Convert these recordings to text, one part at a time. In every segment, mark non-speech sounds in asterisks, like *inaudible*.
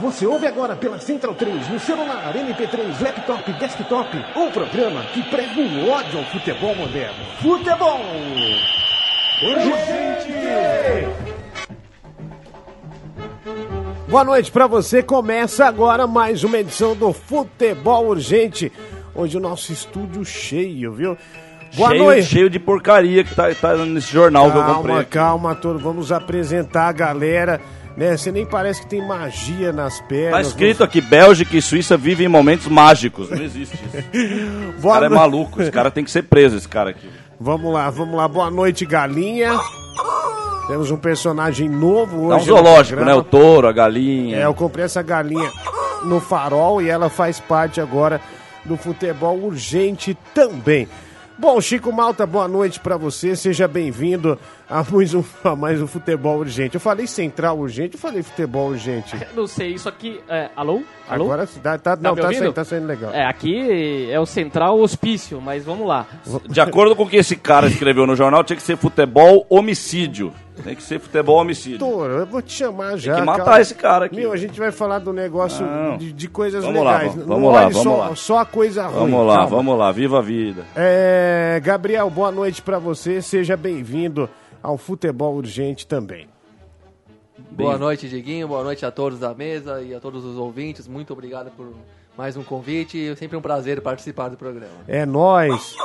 Você ouve agora pela Central 3, no celular, MP3, laptop, desktop, um programa que prega o ódio ao futebol moderno. Futebol! Urgente! Boa noite pra você. Começa agora mais uma edição do Futebol Urgente. Hoje o nosso estúdio cheio, viu? Boa cheio, noite. cheio de porcaria que tá, tá nesse jornal que eu comprei. Calma, calma. Vamos apresentar a galera. Né? Você nem parece que tem magia nas Tá pernas. escrito aqui, Bélgica e Suíça vivem momentos mágicos. Não existe isso. *laughs* Esse cara é noite. maluco, esse cara tem que ser preso, esse cara aqui. Vamos lá, vamos lá. Boa noite, galinha. Temos um personagem novo É um hoje. no zoológico, né? O touro, a galinha. É, eu comprei essa galinha no farol e ela faz parte agora do futebol urgente também. Bom, Chico Malta, boa noite pra você. Seja bem-vindo a mais um, *laughs* a mais um futebol urgente. Eu falei central urgente, eu falei futebol urgente. *laughs* Não sei, isso aqui. É, alô? Alô? Agora tá, tá, não, me tá saindo, tá saindo legal. É, aqui é o central hospício, mas vamos lá. De acordo com o que esse cara escreveu no jornal, tinha que ser futebol homicídio. Tem que ser futebol homicídio. Doutor, eu vou te chamar já. Tem que matar calma. esse cara aqui. Meu, a gente vai falar do negócio Não. de, de coisas Vamos lá, legais. vamos- Não vamos lá, vamos só, lá. só a coisa ruim. Vamos lá, calma. vamos lá, viva a vida. É, Gabriel, boa noite pra você. Seja bem-vindo ao Futebol Urgente também. Boa noite, Diguinho. Boa noite a todos da mesa e a todos os ouvintes. Muito obrigado por mais um convite. É sempre um prazer participar do programa. É nós.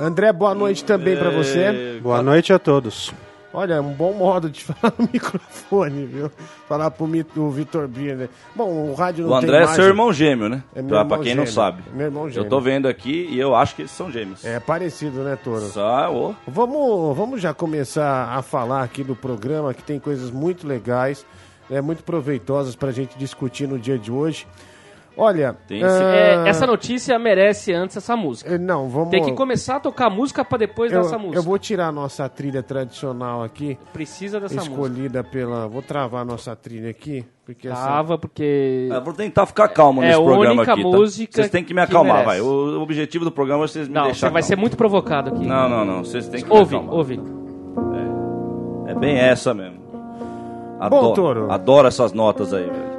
André, boa noite também pra você. Boa noite a todos. Olha, um bom modo de *laughs* falar no microfone, viu? Falar pro o Vitor Birner. Bom, o rádio não O André é seu irmão gêmeo, né? É pra, pra quem não gêmeo. sabe. Meu irmão gêmeo. Eu tô vendo aqui e eu acho que eles são gêmeos. É parecido, né, Toro? Só, ô. Vamos, vamos já começar a falar aqui do programa, que tem coisas muito legais, né, muito proveitosas pra gente discutir no dia de hoje. Olha, Tem sim. É, essa notícia merece antes essa música. eh, não, vamos Tem que começar a tocar música pra depois dessa eu, música. eu vou tirar a nossa trilha tradicional aqui, Precisa dessa música. escolhida pela. Vou travar a nossa trilha aqui, porque essa. Tava, porque. Eu vou tentar ficar calmo É nesse a programa única aqui, tá? música Vocês têm que me que acalmar, merece. vai. O objetivo do programa é vocês me Não, deixar você vai ser muito provocado aqui. Não, não, não. Vocês têm que Ouve, me acalmar. ouve. É bem essa mesmo. Bom, Toro. Adoro essas notas aí, velho.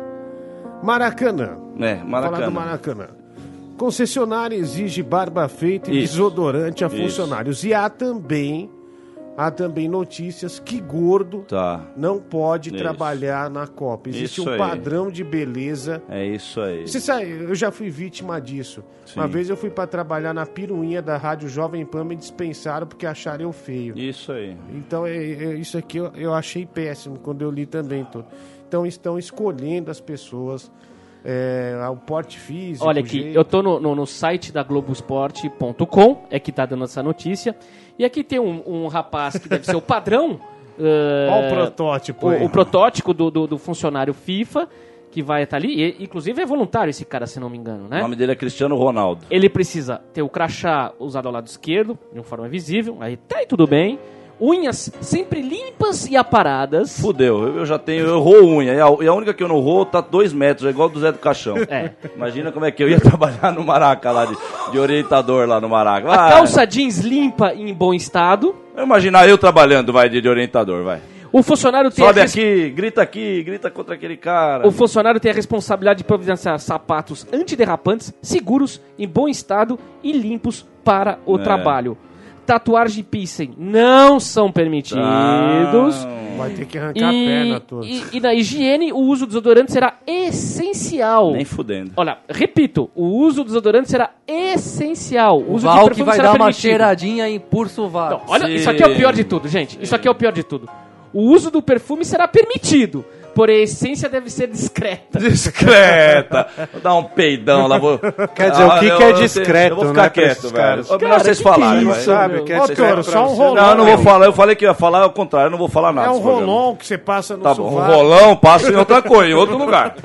Maracanã. É, Falar do Maracanã. Maracanã. Concessionária exige barba feita e Isso. desodorante a Isso. funcionários. E há também, há também notícias que gordo Tá. não pode Isso. trabalhar na Copa. Existe Isso um aí. padrão de beleza. É isso aí. Você sabe, eu já fui vítima disso. Sim. Uma vez eu fui pra trabalhar na piruinha da Rádio Jovem Pan me dispensaram porque acharam eu feio. Isso aí. Então é, é- isso aqui eu, eu achei péssimo quando eu li também tudo. Então estão escolhendo as pessoas é, o porte físico. Olha o aqui, jeito. eu tô no, no, no site da Globoesporte.com, é que tá dando essa notícia. E aqui tem um, um rapaz que deve ser o *laughs* padrão. eh, Olha o protótipo. o, o protótipo do, do, do funcionário FIFA, que vai estar ali. E, inclusive é voluntário esse cara, se não me engano, O né? nome dele é Cristiano Ronaldo. Ele precisa ter o crachá usado ao lado esquerdo, de uma forma visível, aí tá aí tudo bem. Unhas sempre limpas e aparadas. Fudeu, eu eu já tenho, eu roo unha. E a, e a única que eu não roo tá dois metros, é igual do Zé do Caixão. É. Imagina como é que eu ia *laughs* trabalhar no Maraca lá, de, de orientador lá no Maraca. A Vai. calça jeans limpa e em bom estado. Imaginar eu trabalhando, vai, de, de orientador, vai. O funcionário tem a Sobe res- aqui, grita aqui, grita contra aquele cara. O funcionário tem a responsabilidade de providenciar sapatos antiderrapantes, seguros, em bom estado e limpos para o É. trabalho. Tatuagem e piercing não são permitidos. Não. Vai ter que arrancar a perna toda. e, e na higiene, o uso do desodorante será essencial. Nem fudendo. Olha, repito, o uso do desodorante será essencial. O O uso de Val que perfume vai será dar uma permitido. cheiradinha em Purso Val. Não, olha, Sim. isso aqui é o pior de tudo, gente. Isso aqui é o pior de tudo. O uso do perfume será permitido, por essência deve ser discreta. Discreta. Vou dar um peidão lá. Vou... Quer dizer, o que eu- que é eu- discreto, Eu vou ficar né, pra quieto, esses velho. caras? Melhor Cara, vocês é falarem, vai. Sabe, é Ô, pra só um rolão. Não, eu não vou falar. Eu falei que ia falar ao contrário. Eu não vou falar nada. É um rolão que você passa no Tá bom, um rolão passa em outra coisa, em outro lugar.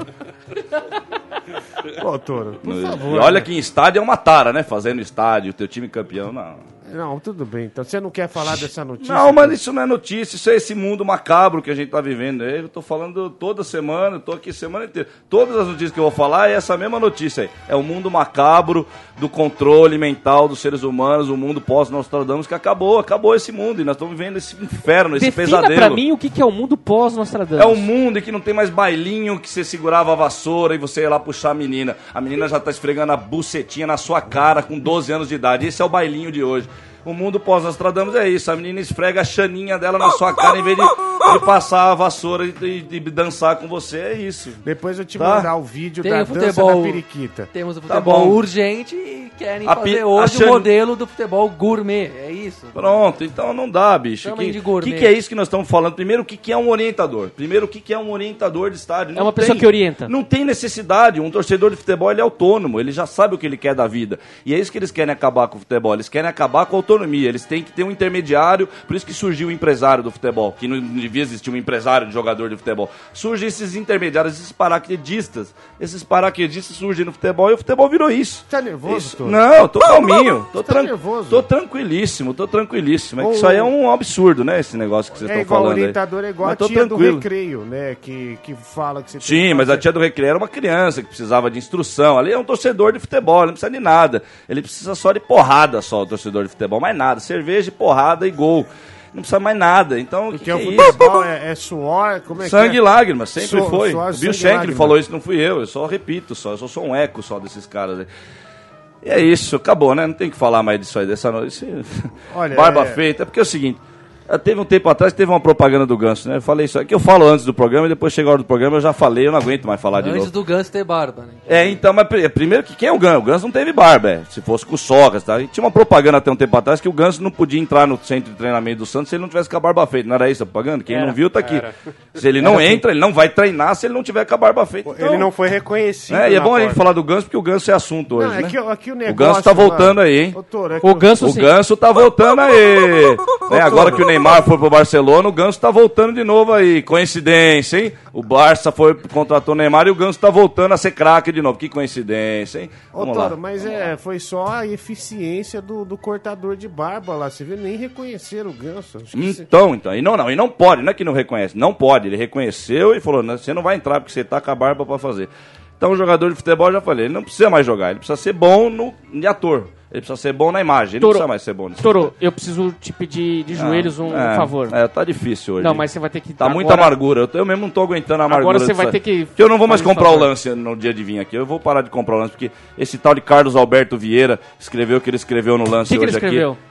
Ô, Toro, por E favor. olha né? que em estádio é uma tara, né? Fazendo estádio, teu time campeão, não. Não, tudo bem. Então você não quer falar dessa notícia? Não, mas isso não é notícia, isso é esse mundo macabro que a gente tá vivendo. Eu tô falando toda semana, tô aqui semana inteira. Todas as notícias que eu vou falar é essa mesma notícia aí. É o mundo macabro do controle mental dos seres humanos, o mundo pós-Nostradamus que acabou, acabou esse mundo e nós estamos vivendo esse inferno, esse Defina pesadelo. pra mim o que que é o mundo pós-Nostradamus. É um mundo em que não tem mais bailinho, que você segurava a vassoura e você ia lá puxar a menina. A menina já tá esfregando a bucetinha na sua cara com 12 anos de idade. Esse é o bailinho de hoje. O mundo pós-Nostradamus é isso. A menina esfrega a chaninha dela na sua cara em vez de, de passar a vassoura e, e- e dançar com você. É isso. Depois eu te Tá. mandar o vídeo Tem da o dança futebol- da periquita. Temos o Tá futebol bom. urgente e querem A fazer a hoje Xan- o modelo do futebol gourmet. É isso. Pronto, então não dá, bicho. Chamem Que, de gourmet. que, que é isso que nós estamos falando? Primeiro, o que, que é um orientador? Primeiro, o que, que é um orientador de estádio? É uma pessoa que orienta. Não tem necessidade. Um torcedor de futebol ele é autônomo, ele já sabe o que ele quer da vida. E é isso que eles querem acabar com o futebol. Eles querem acabar com a autonomia. Eles têm que ter um intermediário. Por isso que surgiu o empresário do futebol, que não devia existir um empresário de jogador de futebol. Surgem esses intermediários, esses paraquedistas. Esses paraquedistas surgem no futebol e o futebol virou isso. Tá nervoso, Isso-? Não, tô calminho. Tô, Tá tran- nervoso? tô tranquilíssimo, tô tranquilíssimo. É que isso aí é um absurdo, né? Esse negócio que vocês É estão igual falando. aí. orientador, é igual Mas a tia do tranquilo. recreio, né? Que, que fala que você Sim, que mas a tia do Recreio era uma criança que precisava de instrução. Ali é um torcedor de futebol, ele não precisa de nada. Ele precisa só de porrada só, o torcedor de futebol. Mais nada. Cerveja, porrada e gol. Não precisa mais nada. Então, o que, que é o isso? futebol é, é suor, como é Sangue que e é? lágrimas, sempre Suor- foi. suor, o Bill Shankly falou isso, não fui eu. Eu só repito só. Eu só sou um eco só desses caras aí. E é isso, acabou, né? Não tem que falar mais disso aí, dessa noite. Olha, *laughs* Barba é- feita. É porque é o seguinte. Eh, Teve um tempo atrás, teve uma propaganda do Ganso, né? Eu falei isso aqui, eu falo antes do programa e depois chega a hora do programa, eu já falei, eu não aguento mais falar de Antes novo. do Ganso ter barba, né? É, então, mas pri- primeiro que quem é o Ganso? O Ganso não teve barba, é. Se fosse com o Socas, tá? E tinha uma propaganda até um tempo atrás que o Ganso não podia entrar no centro de treinamento do Santos se ele não tivesse com a barba feita. Não era isso a propaganda? Quem não viu tá aqui. Se ele não entra, ele não vai treinar se ele não tiver com a barba feita. Ele Então, não foi reconhecido. É, e é bom a gente falar do Ganso porque o Ganso é assunto hoje, Não, é né? que, aqui o negócio... Ganso tá voltando aí, hein? *laughs* Toro, é que O Ganso O. Ganso tá voltando aí. Né, agora que o Neymar foi pro Barcelona, o Ganso tá voltando de novo aí. Coincidência, hein? O Barça foi contratou o Neymar e o Ganso tá voltando a ser craque de novo. Que coincidência, hein? Ô, Vamos lá. Toro, mas é, foi só a eficiência do, do cortador de barba lá. Você viu? Nem reconhecer o ganso. Então, então, e não, não, e não pode, não é que não reconhece, não pode. Ele reconheceu e falou: "Não, você não vai entrar porque você tá com a barba pra fazer. Então, o jogador de futebol, eu já falei, ele não precisa mais jogar, ele precisa ser bom no, de ator. Ele precisa ser bom na imagem, ele Toro, não precisa mais ser bom nisso. Toro, eu preciso te pedir de *laughs* joelhos um é, favor. É, tá difícil hoje. Não, mas você vai ter que... Tá muita agora- amargura. Eu, eu mesmo não tô aguentando a amargura. Agora você vai ter que Porque eu não vou mais comprar o lance no dia de vir aqui. Eu vou parar de comprar o lance, porque esse tal de Carlos Alberto Vieira escreveu o que ele escreveu no lance que, que ele hoje escreveu? aqui.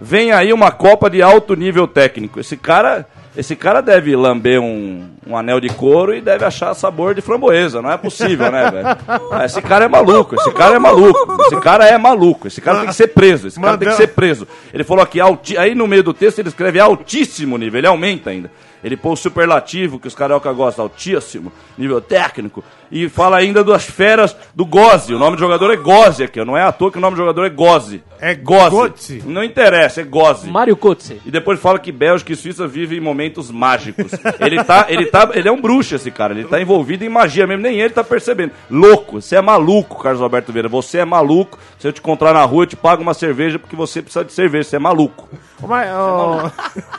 Vem aí uma Copa de alto nível técnico. Esse cara, esse cara deve lamber um, um anel de couro e deve achar sabor de framboesa. Não é possível, né, velho? Ah, Esse cara é maluco, esse cara é maluco. Esse cara é maluco. Esse cara tem que ser preso. Esse cara tem que ser preso. Ele falou aqui, alti... aí no meio do texto ele escreve altíssimo nível, ele aumenta ainda. Ele põe o superlativo que os carioca gostam, altíssimo, nível técnico. E fala ainda das feras do Goze. O nome do jogador é Goze aqui, não é à toa que o nome do jogador é Goze. É Goze. Götze. Não interessa, é Goze. Mário Kotze. E depois fala que Bélgica e Suíça vivem momentos mágicos. *laughs* Ele tá, ele tá, ele é um bruxo esse cara, ele tá envolvido em magia mesmo, nem ele tá percebendo. Louco, você é maluco, Carlos Alberto Vieira, você é maluco. Se eu te encontrar na rua, eu te pago uma cerveja porque você precisa de cerveja, você é maluco. Mas, ó,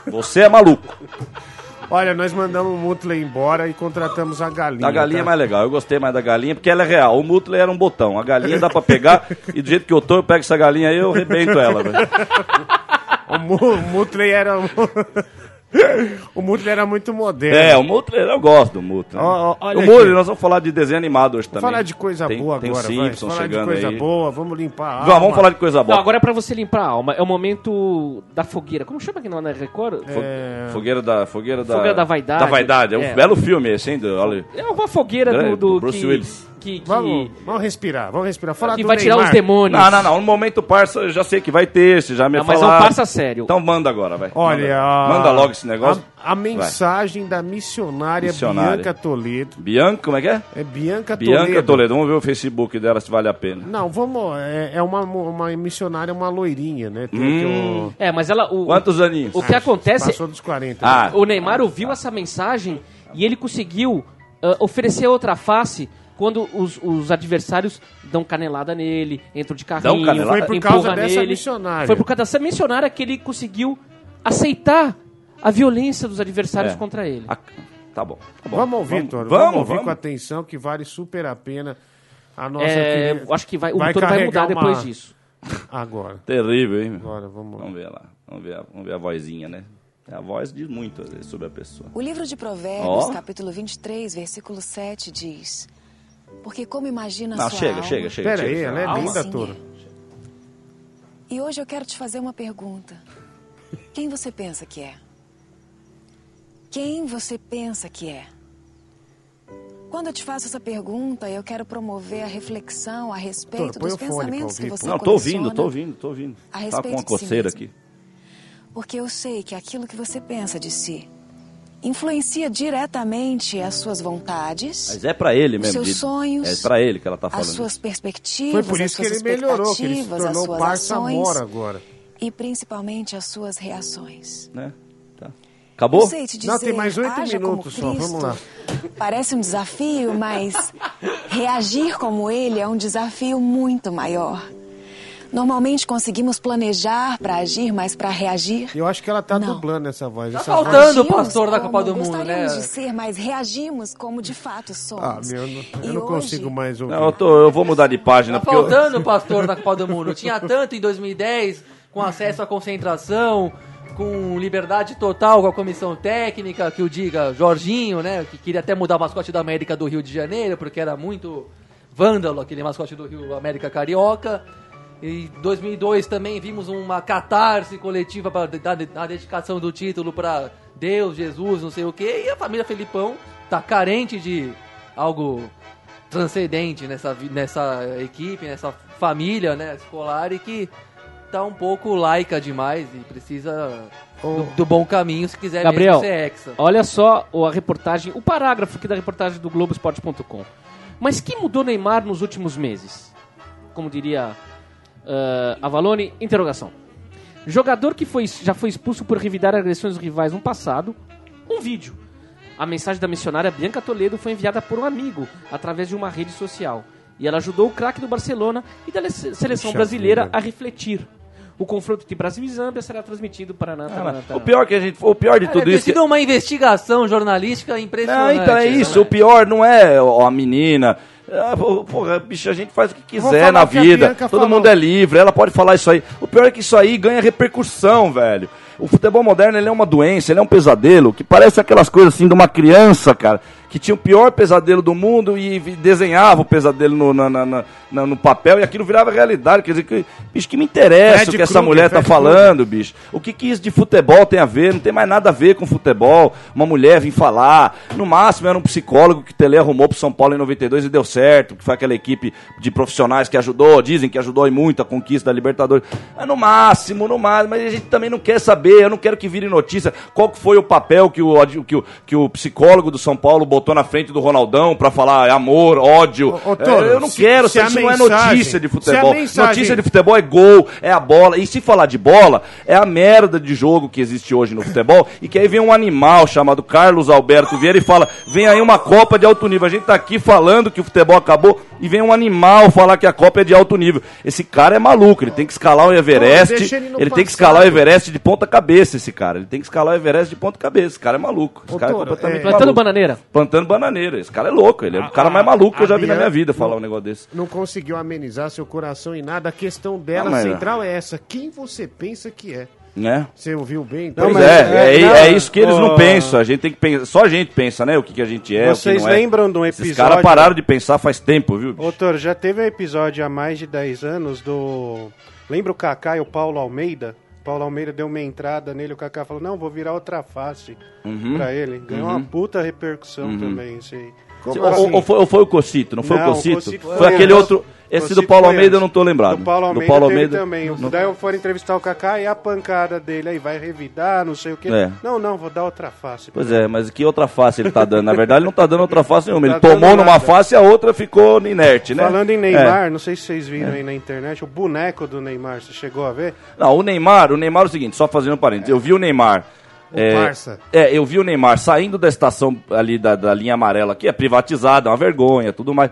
Você é maluco. *laughs* olha, nós mandamos o Mutley embora e contratamos a galinha. A galinha é tá? mais legal, eu gostei mais da galinha porque ela é real. O Mutley era um botão, a galinha dá pra pegar *laughs* e do jeito que eu tô, eu pego essa galinha aí e eu arrebento ela, velho. *laughs* O Mutley era... *laughs* o Mutley era muito moderno. É, o Mutley, eu gosto do Mutley. Ó, ó, olha o Mutley, aqui. nós vamos falar de desenho animado hoje também. falar de coisa Tem- boa tem agora, vai. Simpsons Falar de chegando coisa aí. boa, vamos limpar a Vamos, alma. vamos falar de coisa boa. Não, agora é pra você limpar a alma. É o momento da fogueira. Como chama aqui não é Record? Fo- Fogueira da Fogueira da Fogueira da Vaidade. Da Vaidade, é um É. belo filme esse, hein, do, olha, É uma fogueira do, Grande, do Bruce que, Willis. Que, que, Vamos, vamos respirar, vamos respirar. Falar que do vai tirar Neymar. os demônios. Não, não, não. No momento parça, eu já sei que vai ter, você já me Não, mas falaram. é um parça sério. Então manda agora, vai. Olha, manda, a- manda logo esse negócio. A, a mensagem da missionária, Missionária. Bianca Toledo. Bianca, como é que é? É Bianca, Bianca Toledo. Toledo. Vamos ver o Facebook dela se vale a pena. Não, vamos. É, é uma, uma missionária, uma loirinha, né? Tem Hum. aqui É, mas ela. O, Quantos aninhos? o que o- acontece. Passou dos 40. Ah, O Neymar ouviu essa mensagem e ele conseguiu ah, oferecer outra face quando os, os adversários dão canelada nele, entram de carrinho, canelada? Foi por empurra causa dessa nele. missionária. Foi por causa dessa missionária que ele conseguiu aceitar a violência dos adversários É. contra ele. a- tá bom. Tá bom. Vamos ouvir, Toro. Vamos, Vamos ouvir vamos. com atenção que vale super a pena. A nossa É, querida- acho que vai, o vai Vitor vai mudar uma- depois disso. *laughs* Agora. Terrível, hein? meu? Agora, vamos lá. Vamos ver lá. Vamos ver, a, vamos ver a vozinha, né? A voz diz muito às vezes, sobre a pessoa. O livro de Provérbios, Ó. capítulo 23, versículo 7 diz: Porque como imagina Não, sua chega, alma... chega, chega. Pera chega, aí, ela é linda, Toro. E hoje eu quero te fazer uma pergunta. Quem você pensa que é? Quem você pensa que é? Quando eu te faço essa pergunta, eu quero promover a reflexão a respeito Toro, dos pensamentos que você Não, tô ouvindo, tô ouvindo, tô ouvindo. a Tá com respeito uma de si coceira mesmo. aqui. Porque eu sei que aquilo que você pensa de si influencia diretamente as suas vontades, Mas é pra ele Os mesmo. seus de- sonhos, É pra ele que ela tá as falando. suas perspectivas, Foi por as isso que suas ele melhorou, que ele se expectativas, as tornou suas parça mora agora. e principalmente as suas reações. Né? Tá. Acabou? Não sei te dizer, Não, tem mais oito minutos só, vamos lá. Parece um desafio, mas reagir como ele é um desafio muito maior. Normalmente conseguimos planejar para agir, mas para reagir. Eu acho que ela tá Não. dublando essa voz. Tá essa faltando. o pastor da Copa do Mundo, gostaríamos né? de ser, mas reagimos como de fato Ah, somos. meu, eu não, eu não hoje- consigo mais ouvir. Não, eu, tô- eu vou mudar de página. Tá porque eu- faltando o pastor da Copa do Mundo. Tinha tanto em 2010, com acesso à concentração, com liberdade total com a comissão técnica, que o diga Jorginho, né? Que queria até mudar o mascote da América do Rio de Janeiro, porque era muito vândalo aquele mascote do Rio América Carioca. Em 2002 também vimos uma catarse coletiva para a dedicação do título para Deus, Jesus, não sei o quê. E a família Felipão tá carente de algo transcendente nessa, nessa equipe, nessa família né, escolar e que tá um pouco laica demais e precisa do, do bom caminho se quiser Gabriel, ser hexa. olha só a reportagem, o parágrafo aqui da reportagem do Globoesporte.com. Mas que mudou Neymar nos últimos meses? Como diria ah, Avalone, interrogação. Jogador que foi, já foi expulso por revidar agressões dos rivais no passado, um vídeo. A mensagem da missionária Bianca Toledo foi enviada por um amigo através de uma rede social. E ela ajudou o craque do Barcelona e da le- seleção brasileira a refletir. O confronto entre Brasil e Zâmbia será transmitido para a O pior que a gente, o pior de Cara, tudo tem isso. que- sido uma investigação jornalística Não, impressionante. então é isso. né? O pior não é a menina. Ah, Porra, bicho, a gente faz o que quiser na vida. Todo falou. mundo é livre, ela pode falar isso aí. O pior é que isso aí ganha repercussão, velho. O futebol moderno ele é uma doença, ele é um pesadelo que parece aquelas coisas assim de uma criança, cara, que tinha o pior pesadelo do mundo e desenhava o pesadelo no, na- na- na- no papel e aquilo virava realidade. Quer dizer, que, bicho, que me interessa Fred o que essa mulher tá Fred falando, bicho. O que, que isso de futebol tem a ver? Não tem mais nada a ver com futebol. Uma mulher vir falar. No máximo era um psicólogo que o Tele arrumou pro São Paulo em 92 e deu certo. Que foi aquela equipe de profissionais que ajudou, dizem que ajudou e muito a conquista da Libertadores. É no máximo, no máximo. Mas a gente também não quer saber. Eu não quero que vire notícia qual foi o papel que o, que o, que o psicólogo do São Paulo botou na frente do Ronaldão pra falar amor, ódio. Ô, ô, Toro, É, eu não se- quero, se a isso não é mensagem- notícia de futebol. mensagem- Notícia de futebol é gol, é a bola. E se falar de bola, é a merda de jogo que existe hoje no futebol. E que aí vem um animal chamado Carlos Alberto Vieira e fala: vem aí uma Copa de alto nível. A gente tá aqui falando que o futebol acabou e vem um animal falar que a Copa é de alto nível. Esse cara é maluco, ele tem que escalar o Everest. ele Ele tem que escalar o Everest de ponta cabeça, esse cara. Ele tem que escalar o Everest de ponta cabeça. Esse cara é maluco. Esse Ô, cara é Toro, completamente é- Plantando bananeira. Plantando bananeira. Esse cara é louco. Ele é o A- cara mais a- maluco que eu a já vi na minha vida falar não- um negócio desse. Não conseguiu amenizar seu coração em nada. A questão dela Não, central é essa. Quem você pensa que é? Né? Você ouviu bem? Pois mas- é, é, é, não, é isso que eles não ó, pensam. A gente tem que pensar. Só a gente pensa, né? O que, que a gente é. o Vocês que não é. lembram de um Esses episódio- caras pararam de pensar faz tempo, viu? bicho? Doutor, já teve um episódio há mais de 10 anos do. Lembra o Kaká e o Paulo Almeida? Paulo Almeida deu uma entrada nele, o Kaká falou, não, vou virar outra face Uhum. pra ele. Ganhou Uhum. uma puta repercussão também, isso aí. Como Tipo Ou, assim, ou foi, ou foi o Cocito? Não foi Não, o Cocito? Cocito foi, foi aquele outro. Esse do Paulo Almeida eu não tô lembrado. Do Paulo Almeida, do Paulo Almeida também. não- Daí foram entrevistar o Kaká e a pancada dele aí, vai revidar, não sei o quê. É. Não, não, vou dar outra face. Pois é, mas que outra face ele tá dando? Na verdade, ele não tá dando outra face nenhuma. Ele Tá dando tomou numa nada. face e a outra ficou inerte, né? Falando em É. Neymar, não sei se vocês viram aí na internet, o boneco do Neymar, você chegou a ver? Não, o Neymar, o Neymar é o seguinte, só fazendo um parênteses, eu vi o Neymar. É, Barça. é, eu vi o Neymar saindo da estação ali da, da linha amarela, que é privatizada, é uma vergonha, tudo mais.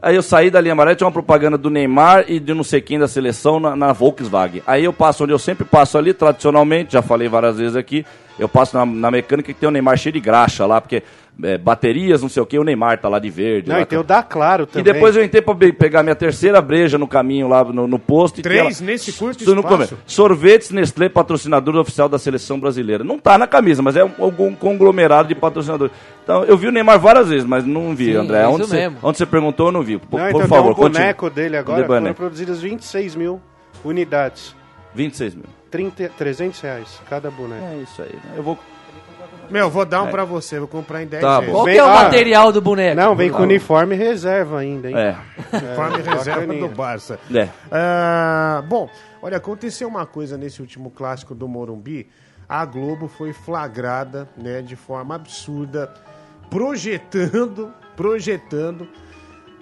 Aí eu saí da linha amarela, tinha uma propaganda do Neymar e de não sei quem da seleção na, na Volkswagen. Aí eu passo onde eu sempre passo ali, tradicionalmente, já falei várias vezes aqui, eu passo na, na mecânica que tem o Neymar cheio de graxa lá, porque é, baterias, não sei o que, o Neymar tá lá de verde. Não, lá, e tem o da Claro e também. depois eu entrei pra be- pegar minha terceira breja no caminho lá no, no posto. e Três tinha nesse curto espaço. Sorvetes Nestlé, patrocinador oficial da seleção brasileira. Não tá na camisa, mas é um, algum conglomerado de patrocinadores. Então, eu vi o Neymar várias vezes, mas não vi, Sim, André. Onde você, mesmo. onde você perguntou, eu não vi. Por, Não, por então tem favor, um boneco continue. dele agora, De boneco. foram produzidas 26 mil unidades. 26 mil. 30, 300 reais cada boneco. É isso aí. né? Eu vou... Meu, vou dar um pra você, vou comprar em 10 Tá vezes. bom. Qual que é o ah, material do boneco? Não, vem com uniforme reserva ainda, hein? É, *laughs* Conforme reserva bacaninha. do Barça. é. Ah, bom, olha, aconteceu uma coisa nesse último clássico do Morumbi. A Globo foi flagrada, né, de forma absurda, projetando, projetando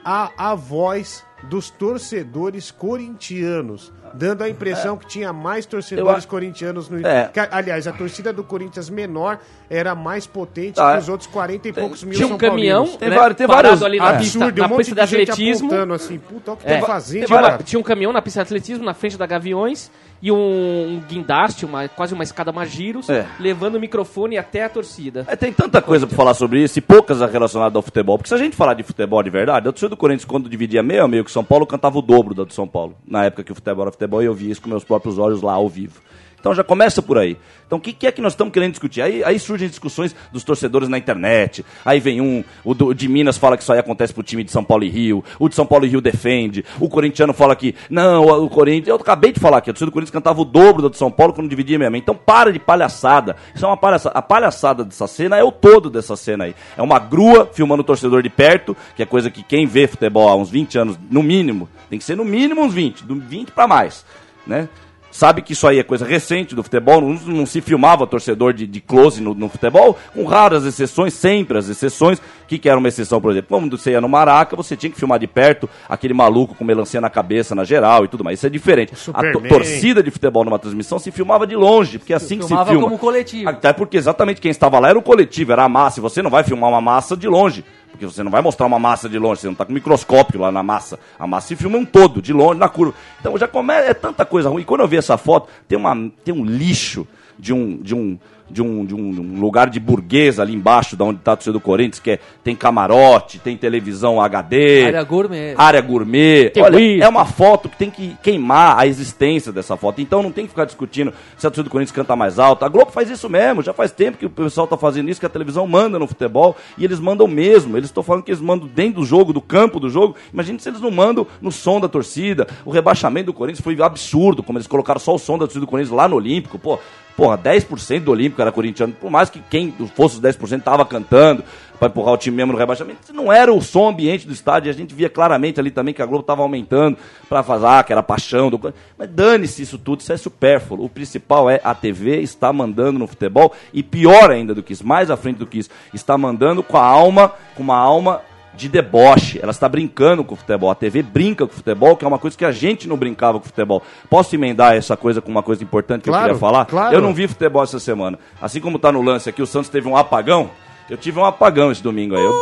a, a voz dos torcedores corintianos, dando a impressão que tinha mais torcedores Eu corintianos no. É. que, aliás, a torcida do Corinthians menor era mais potente Ah, que os outros 40 e poucos mil Tinha um São caminhão Paulinos. Tem né, vários- tem vários- ali na pista, Absurdo, na um monte pista de de gente atletismo. apontando assim, puta, olha o que É. tá fazendo, Tinha, uma- tinha um caminhão na pista de atletismo na frente da Gaviões e um, um guindaste, uma, quase uma escada Magiros, É. levando o microfone até a torcida. É, tem tanta coisa pra falar sobre isso e poucas relacionadas ao futebol. Porque se a gente falar de futebol de verdade, a torcida do Corinthians, quando dividia meio a meio com São Paulo, cantava o dobro da do São Paulo. Na época que o futebol era futebol, e eu vi isso com meus próprios olhos lá ao vivo. Então já começa por aí. Então o que, que é que nós estamos querendo discutir? Aí, aí surgem discussões dos torcedores na internet. Aí vem um, o do- de Minas fala que isso aí acontece pro time de São Paulo e Rio. O de São Paulo e Rio defende. O corintiano fala que, não, o, o Corinthians. Eu acabei de falar aqui, a torcida do Corinthians cantava o dobro da do São Paulo quando dividia mesmo. Então para de palhaçada. Isso é uma palhaçada. A palhaçada dessa cena é o todo dessa cena aí. É uma grua filmando o torcedor de perto, que é coisa que quem vê futebol há uns 20 anos, no mínimo, tem que ser no mínimo uns 20, do 20 para mais, né? Sabe que isso aí é coisa recente do futebol, não, não se filmava torcedor de, de close no, no futebol, com raras exceções, sempre as exceções. O que, que era uma exceção, por exemplo? Quando você ia no Maraca, você tinha que filmar de perto aquele maluco com melancia na cabeça, na geral e tudo mais. Isso é diferente. A to- Superman. torcida de futebol numa transmissão se filmava de longe, porque é assim que se Filmava filma. como coletivo. Até porque exatamente quem estava lá era o coletivo, era a massa. E você não vai filmar uma massa de longe. Porque você não vai mostrar uma massa de longe, você não está com microscópio lá na massa. A massa se filma um todo, de longe, na curva. Então já começa, é tanta coisa ruim. E quando eu vi essa foto, tem, uma, tem um lixo de um, de um, de um, de um, de um lugar de burguesa ali embaixo, da onde está a torcida do Corinthians, que é, tem camarote, tem televisão HD. Área gourmet. Área gourmet. Tem Olha, whisky. é uma foto que tem que queimar a existência dessa foto. Então não tem que ficar discutindo se a torcida do Corinthians canta mais alto. A Globo faz isso mesmo. Já faz tempo que o pessoal tá fazendo isso, que a televisão manda no futebol. E eles mandam mesmo. Eles estão falando que eles mandam dentro do jogo, do campo do jogo. Imagina se eles não mandam no som da torcida. O rebaixamento do Corinthians foi absurdo, como eles colocaram só o som da torcida do Corinthians lá no Olímpico. Pô, porra, 10% do Olímpico era corintiano. Por mais que quem fosse os 10% tava cantando para empurrar o time mesmo no rebaixamento. Não era o som ambiente do estádio. A gente via claramente ali também que a Globo estava aumentando para fazer, ah, que era paixão. Do... Mas dane-se isso tudo, isso é supérfluo. O principal é a TV está mandando no futebol e pior ainda do que isso, mais à frente do que isso, está mandando com a alma, com uma alma de deboche. Ela está brincando com o futebol. A TV brinca com o futebol, que é uma coisa que a gente não brincava com o futebol. Posso emendar essa coisa com uma coisa importante que Claro, eu queria falar? claro. Eu não vi futebol essa semana. Assim como está no lance aqui, o Santos teve um apagão. Eu tive um apagão esse domingo aí. Eu,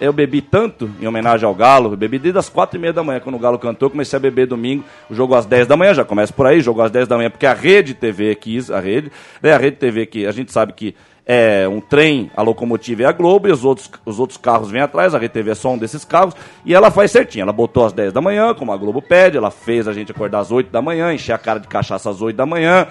eu bebi tanto em homenagem ao Galo. Eu bebi desde as quatro e meia da manhã, quando o Galo cantou. eu Comecei a beber domingo. O jogo às 10 da manhã, já começa por aí. Jogo às 10 da manhã, porque a Rede TV quis, a Rede. Né, a Rede TV que a gente sabe que é um trem, a locomotiva é a Globo e os outros, os outros carros vêm atrás, a Rede TV é só um desses carros, e ela faz certinho. Ela botou às 10 da manhã, como a Globo pede, ela fez a gente acordar às 8 da manhã, encher a cara de cachaça às 8 da manhã,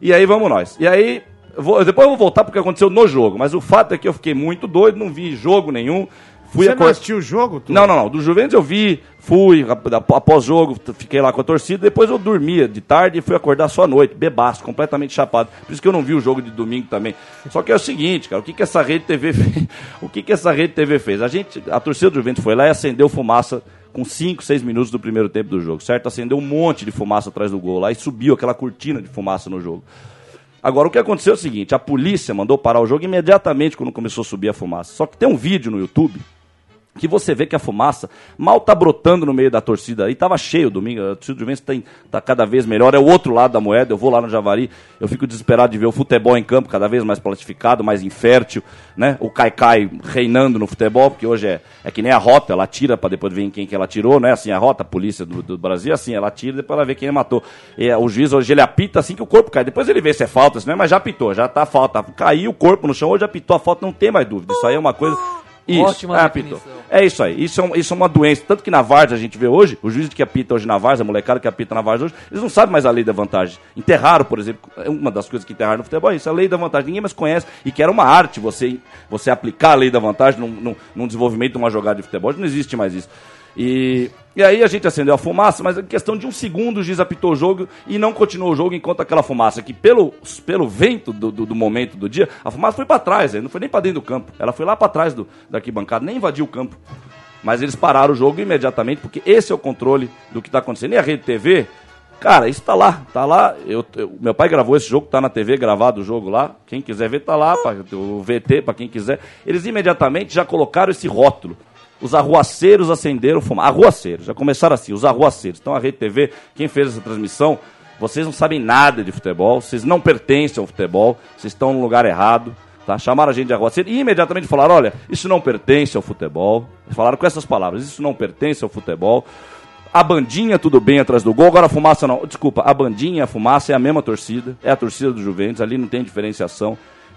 e aí vamos nós. E aí, vou- depois eu vou voltar porque aconteceu no jogo, mas o fato é que eu fiquei muito doido, não vi jogo nenhum, Fui Você não assistiu o jogo? Tudo? Não, não, não. Do Juventus eu vi, fui, ap- ap- após jogo, fiquei lá com a torcida, depois eu dormia de tarde e fui acordar só à noite, bebaço, completamente chapado. Por isso que eu não vi o jogo de domingo também. Só que é o seguinte, cara, o que que essa rede TV *laughs* fez? O que que essa rede TV fez? A gente, a torcida do Juventus foi lá e acendeu fumaça com 5, 6 minutos do primeiro tempo do jogo, certo? Acendeu um monte de fumaça atrás do gol lá e subiu aquela cortina de fumaça no jogo. Agora, o que aconteceu é o seguinte: a polícia mandou parar o jogo imediatamente quando começou a subir a fumaça. Só que tem um vídeo no YouTube que você vê que a fumaça mal tá brotando no meio da torcida. E tava cheio domingo, a torcida do Juventus tem, tá cada vez melhor. É o outro lado da moeda, eu vou lá no Javari, eu fico desesperado de ver o futebol em campo cada vez mais plastificado, mais infértil, né? O Caicai reinando no futebol, porque hoje é, é que nem a rota, ela tira para depois ver em quem que ela tirou, né? Assim, a rota, a polícia do, do Brasil, assim, ela tira e depois ela vê quem matou. E, é, o juiz hoje ele apita assim que o corpo cai. Depois ele vê se é falta, se não é, mas já apitou, já tá falta. Caiu o corpo no chão, hoje apitou a falta, não tem mais dúvida. Isso aí é uma coisa. Isso, Ótima é, apitou. definição. É isso aí. Isso é, um- isso é uma doença. Tanto que na Várzea a gente vê hoje, o juiz que apita hoje na Várzea, a molecada que apita na Várzea hoje, eles não sabem mais a lei da vantagem. Enterraram, por exemplo, é uma das coisas que enterraram no futebol é isso, a lei da vantagem. Ninguém mais conhece e que era uma arte você, você aplicar a lei da vantagem num, num, num desenvolvimento de uma jogada de futebol. Hoje não existe mais isso. E, e aí a gente acendeu a fumaça, mas em questão de um segundo o juiz apitou o jogo e não continuou o jogo enquanto aquela fumaça, que pelo, pelo vento do, do, do momento do dia, a fumaça foi para trás, aí não foi nem para dentro do campo. Ela foi lá para trás do, da arquibancada, nem invadiu o campo. Mas eles pararam o jogo imediatamente, porque esse é o controle do que está acontecendo. E a Rede TV, cara, isso tá lá, tá lá. Eu, eu- meu pai gravou esse jogo, tá na TV gravado o jogo lá. Quem quiser ver, tá lá, pra, o VT, para quem quiser. Eles imediatamente já colocaram esse rótulo. Os arruaceiros acenderam fumaça. Arruaceiros, já começaram assim, os arruaceiros. Então a Rede TV, quem fez essa transmissão, vocês não sabem nada de futebol, vocês não pertencem ao futebol, vocês estão no lugar errado. Tá? Chamaram a gente de arruaceiro e imediatamente falaram: olha, isso não pertence ao futebol. Falaram com essas palavras: isso não pertence ao futebol. A bandinha, tudo bem atrás do gol, agora a fumaça não. Desculpa, a bandinha a fumaça é a mesma torcida, é a torcida do Juventus, ali não tem diferenciação.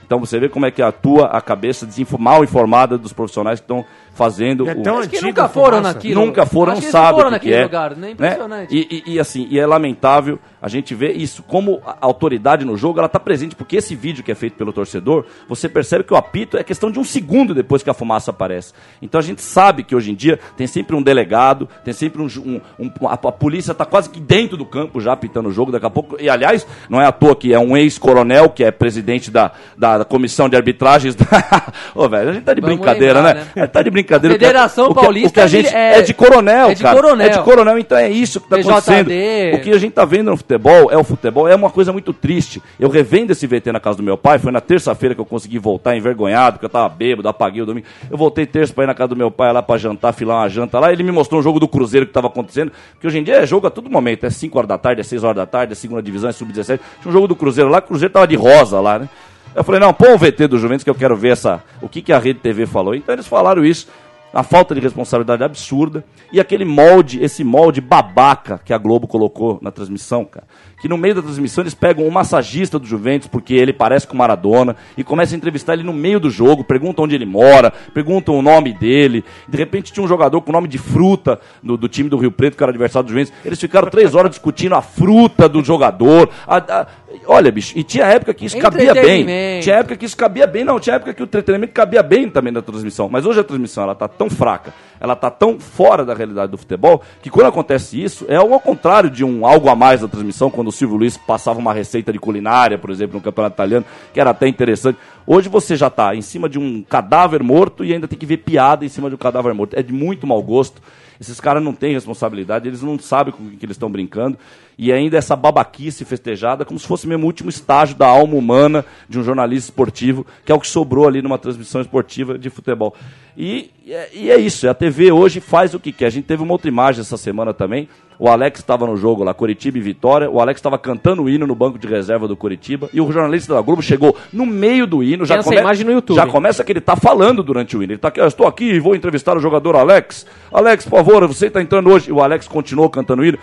Então você vê como é que atua a cabeça mal informada dos profissionais que estão fazendo É o- tão que antiga nunca foram fumaça. naquilo. Nunca foram, Acho não sabem foram o que, é. lugar, né? Impressionante. E, e- e assim, e é lamentável a gente ver isso, como a autoridade no jogo, ela está presente, porque esse vídeo que é feito pelo torcedor, você percebe que o apito é questão de um segundo depois que a fumaça aparece. Então a gente sabe que hoje em dia tem sempre um delegado, tem sempre um... um- um- a, a polícia está quase que dentro do campo já apitando o jogo, daqui a pouco... E aliás, não é à toa que é um ex-coronel, que é presidente da, da, da comissão de arbitragens... *laughs* da- Ô, velho, a gente tá de Vamos brincadeira, lembrar, né? né? A gente tá de brincadeira. Que- Federação o que- Paulista o que a gente é- é de coronel, é de cara. coronel. É de coronel, então é isso que tá TJD. acontecendo. O que a gente tá vendo no futebol é o futebol, é uma coisa muito triste. Eu revendo esse VT na casa do meu pai, foi na terça-feira que eu consegui voltar envergonhado, porque eu tava bêbado, apaguei o domingo. Eu voltei terça pra ir na casa do meu pai lá pra jantar, filar uma janta lá, ele me mostrou um jogo do Cruzeiro que tava acontecendo, porque hoje em dia é jogo a todo momento, é 5 horas da tarde, é 6 horas da tarde, é segunda divisão, é sub-17. Tinha um jogo do Cruzeiro lá, que o Cruzeiro tava de rosa lá, né? Eu falei, não, põe o VT do Juventus que eu quero ver essa, o que, que a Rede TV falou. Então eles falaram isso, a falta de responsabilidade absurda e aquele molde, esse molde babaca que a Globo colocou na transmissão, cara. Que no meio da transmissão eles pegam um massagista do Juventus, porque ele parece com Maradona, e começam a entrevistar ele no meio do jogo, perguntam onde ele mora, perguntam o nome dele. De repente tinha um jogador com nome de fruta do, do time do Rio Preto, que era adversário do Juventus. Eles ficaram três horas discutindo a fruta do jogador. A- a- olha, bicho, e tinha época que isso cabia bem. Tinha época que isso cabia bem, não. Tinha época que o entretenimento cabia bem também na transmissão. Mas hoje a transmissão ela tá tão fraca, ela tá tão fora da realidade do futebol, que quando acontece isso, é ao contrário de um algo a mais da transmissão, quando o Silvio Luiz passava uma receita de culinária, por exemplo, no Campeonato Italiano, que era até interessante. Hoje você já tá em cima de um cadáver morto e ainda tem que ver piada em cima de um cadáver morto. É de muito mau gosto. Esses caras não têm responsabilidade, eles não sabem com o que eles estão brincando. E ainda essa babaquice festejada, como se fosse mesmo o último estágio da alma humana de um jornalista esportivo, que é o que sobrou ali numa transmissão esportiva de futebol. E, e é- é isso, a TV hoje faz o que quer. A gente teve uma outra imagem essa semana também. O Alex estava no jogo lá, Coritiba e Vitória. O Alex estava cantando o hino no banco de reserva do Coritiba. E o jornalista da Globo chegou no meio do hino. Já essa come- imagem no YouTube. Já começa que ele tá falando durante o hino. Ele tá aqui, "Eu estou aqui e vou entrevistar o jogador Alex. Alex, por favor, você está entrando hoje. E o Alex continuou cantando o hino.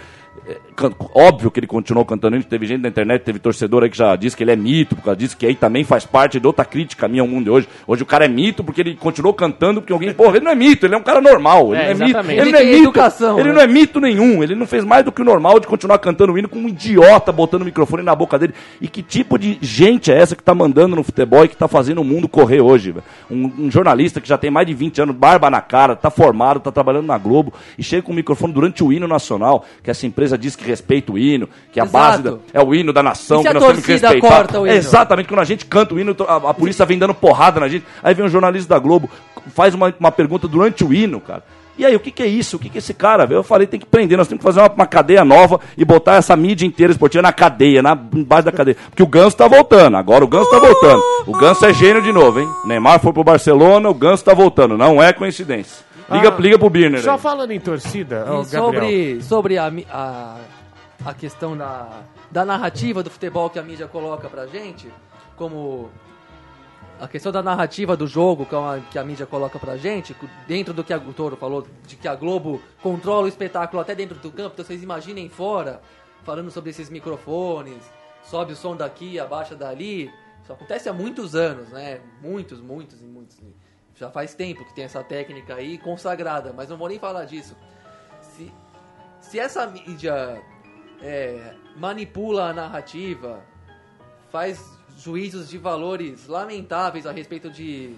Óbvio que ele continuou cantando hino, teve gente na internet, teve torcedor aí que já disse que ele é mito, por causa disso, que aí também faz parte de outra crítica minha ao mundo de hoje. Hoje o cara é mito porque ele continuou cantando, porque alguém, porra, ele não é mito, ele é um cara normal, ele É, não é mito, exatamente. ele Ele não é mito, educação, ele né? não é mito nenhum, ele não fez mais do que o normal de continuar cantando o hino com um idiota botando o microfone na boca dele. E que tipo de gente é essa que tá mandando no futebol e que tá fazendo o mundo correr hoje? Um, um jornalista que já tem mais de 20 anos, barba na cara, tá formado, tá trabalhando na Globo e chega com o microfone durante o hino nacional, que essa empresa diz que respeita o hino, que a Exato. base da- é o hino da nação, que nós temos que respeitar. corta o hino? Exatamente, quando a gente canta o hino, a, a polícia vem dando porrada na gente. Aí vem um jornalista da Globo, faz uma, uma pergunta durante o hino, cara. E aí, o que, que é isso? O que, que é esse cara? velho? Eu falei, tem que prender, nós temos que fazer uma, uma cadeia nova e botar essa mídia inteira esportiva na cadeia, na, embaixo da cadeia. Porque o Ganso tá voltando, agora o Ganso tá voltando. O Ganso é gênio de novo, hein? Neymar foi pro Barcelona, o Ganso tá voltando, não é coincidência. Liga, Ah, liga pro Birner Só aí. falando em torcida, E Gabriel. sobre, sobre a, a, a questão da, da narrativa do futebol que a mídia coloca pra gente, como a questão da narrativa do jogo que a, que a mídia coloca pra gente, dentro do que a, o Toro falou, de que a Globo controla o espetáculo até dentro do campo, então vocês imaginem fora, falando sobre esses microfones, sobe o som daqui, abaixa dali, isso acontece há muitos anos, né? Muitos, muitos e muitos. Já faz tempo que tem essa técnica aí consagrada, mas não vou nem falar disso. Se, se essa mídia é, manipula a narrativa, faz juízos de valores lamentáveis a respeito de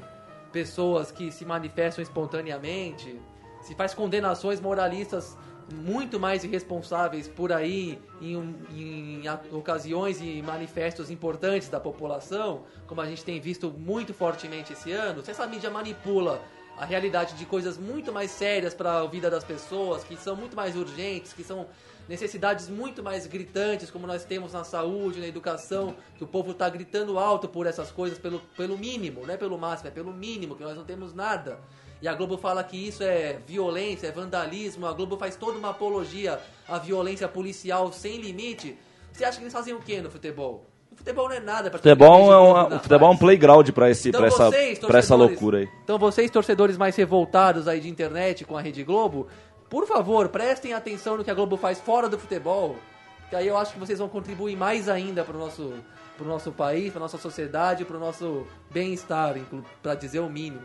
pessoas que se manifestam espontaneamente, se faz condenações moralistas muito mais irresponsáveis por aí em, em a- ocasiões e manifestos importantes da população, como a gente tem visto muito fortemente esse ano, se essa mídia manipula a realidade de coisas muito mais sérias para a vida das pessoas, que são muito mais urgentes, que são necessidades muito mais gritantes, como nós temos na saúde, na educação, que o povo está gritando alto por essas coisas, pelo, pelo mínimo, não é pelo máximo, é pelo mínimo, que nós não temos nada. E a Globo fala que isso é violência, é vandalismo, a Globo faz toda uma apologia à violência policial sem limite. Você acha que eles fazem o que no futebol? O futebol não é nada pra Futebol é, um, o futebol é um playground pra, esse, Então pra, essa, vocês, essa torcedores- loucura aí. Então vocês, torcedores mais revoltados aí de internet com a Rede Globo, por favor, prestem atenção no que a Globo faz fora do futebol, que aí eu acho que vocês vão contribuir mais ainda pro nosso, pro nosso país, pra nossa sociedade, pro nosso bem-estar, pra dizer o mínimo.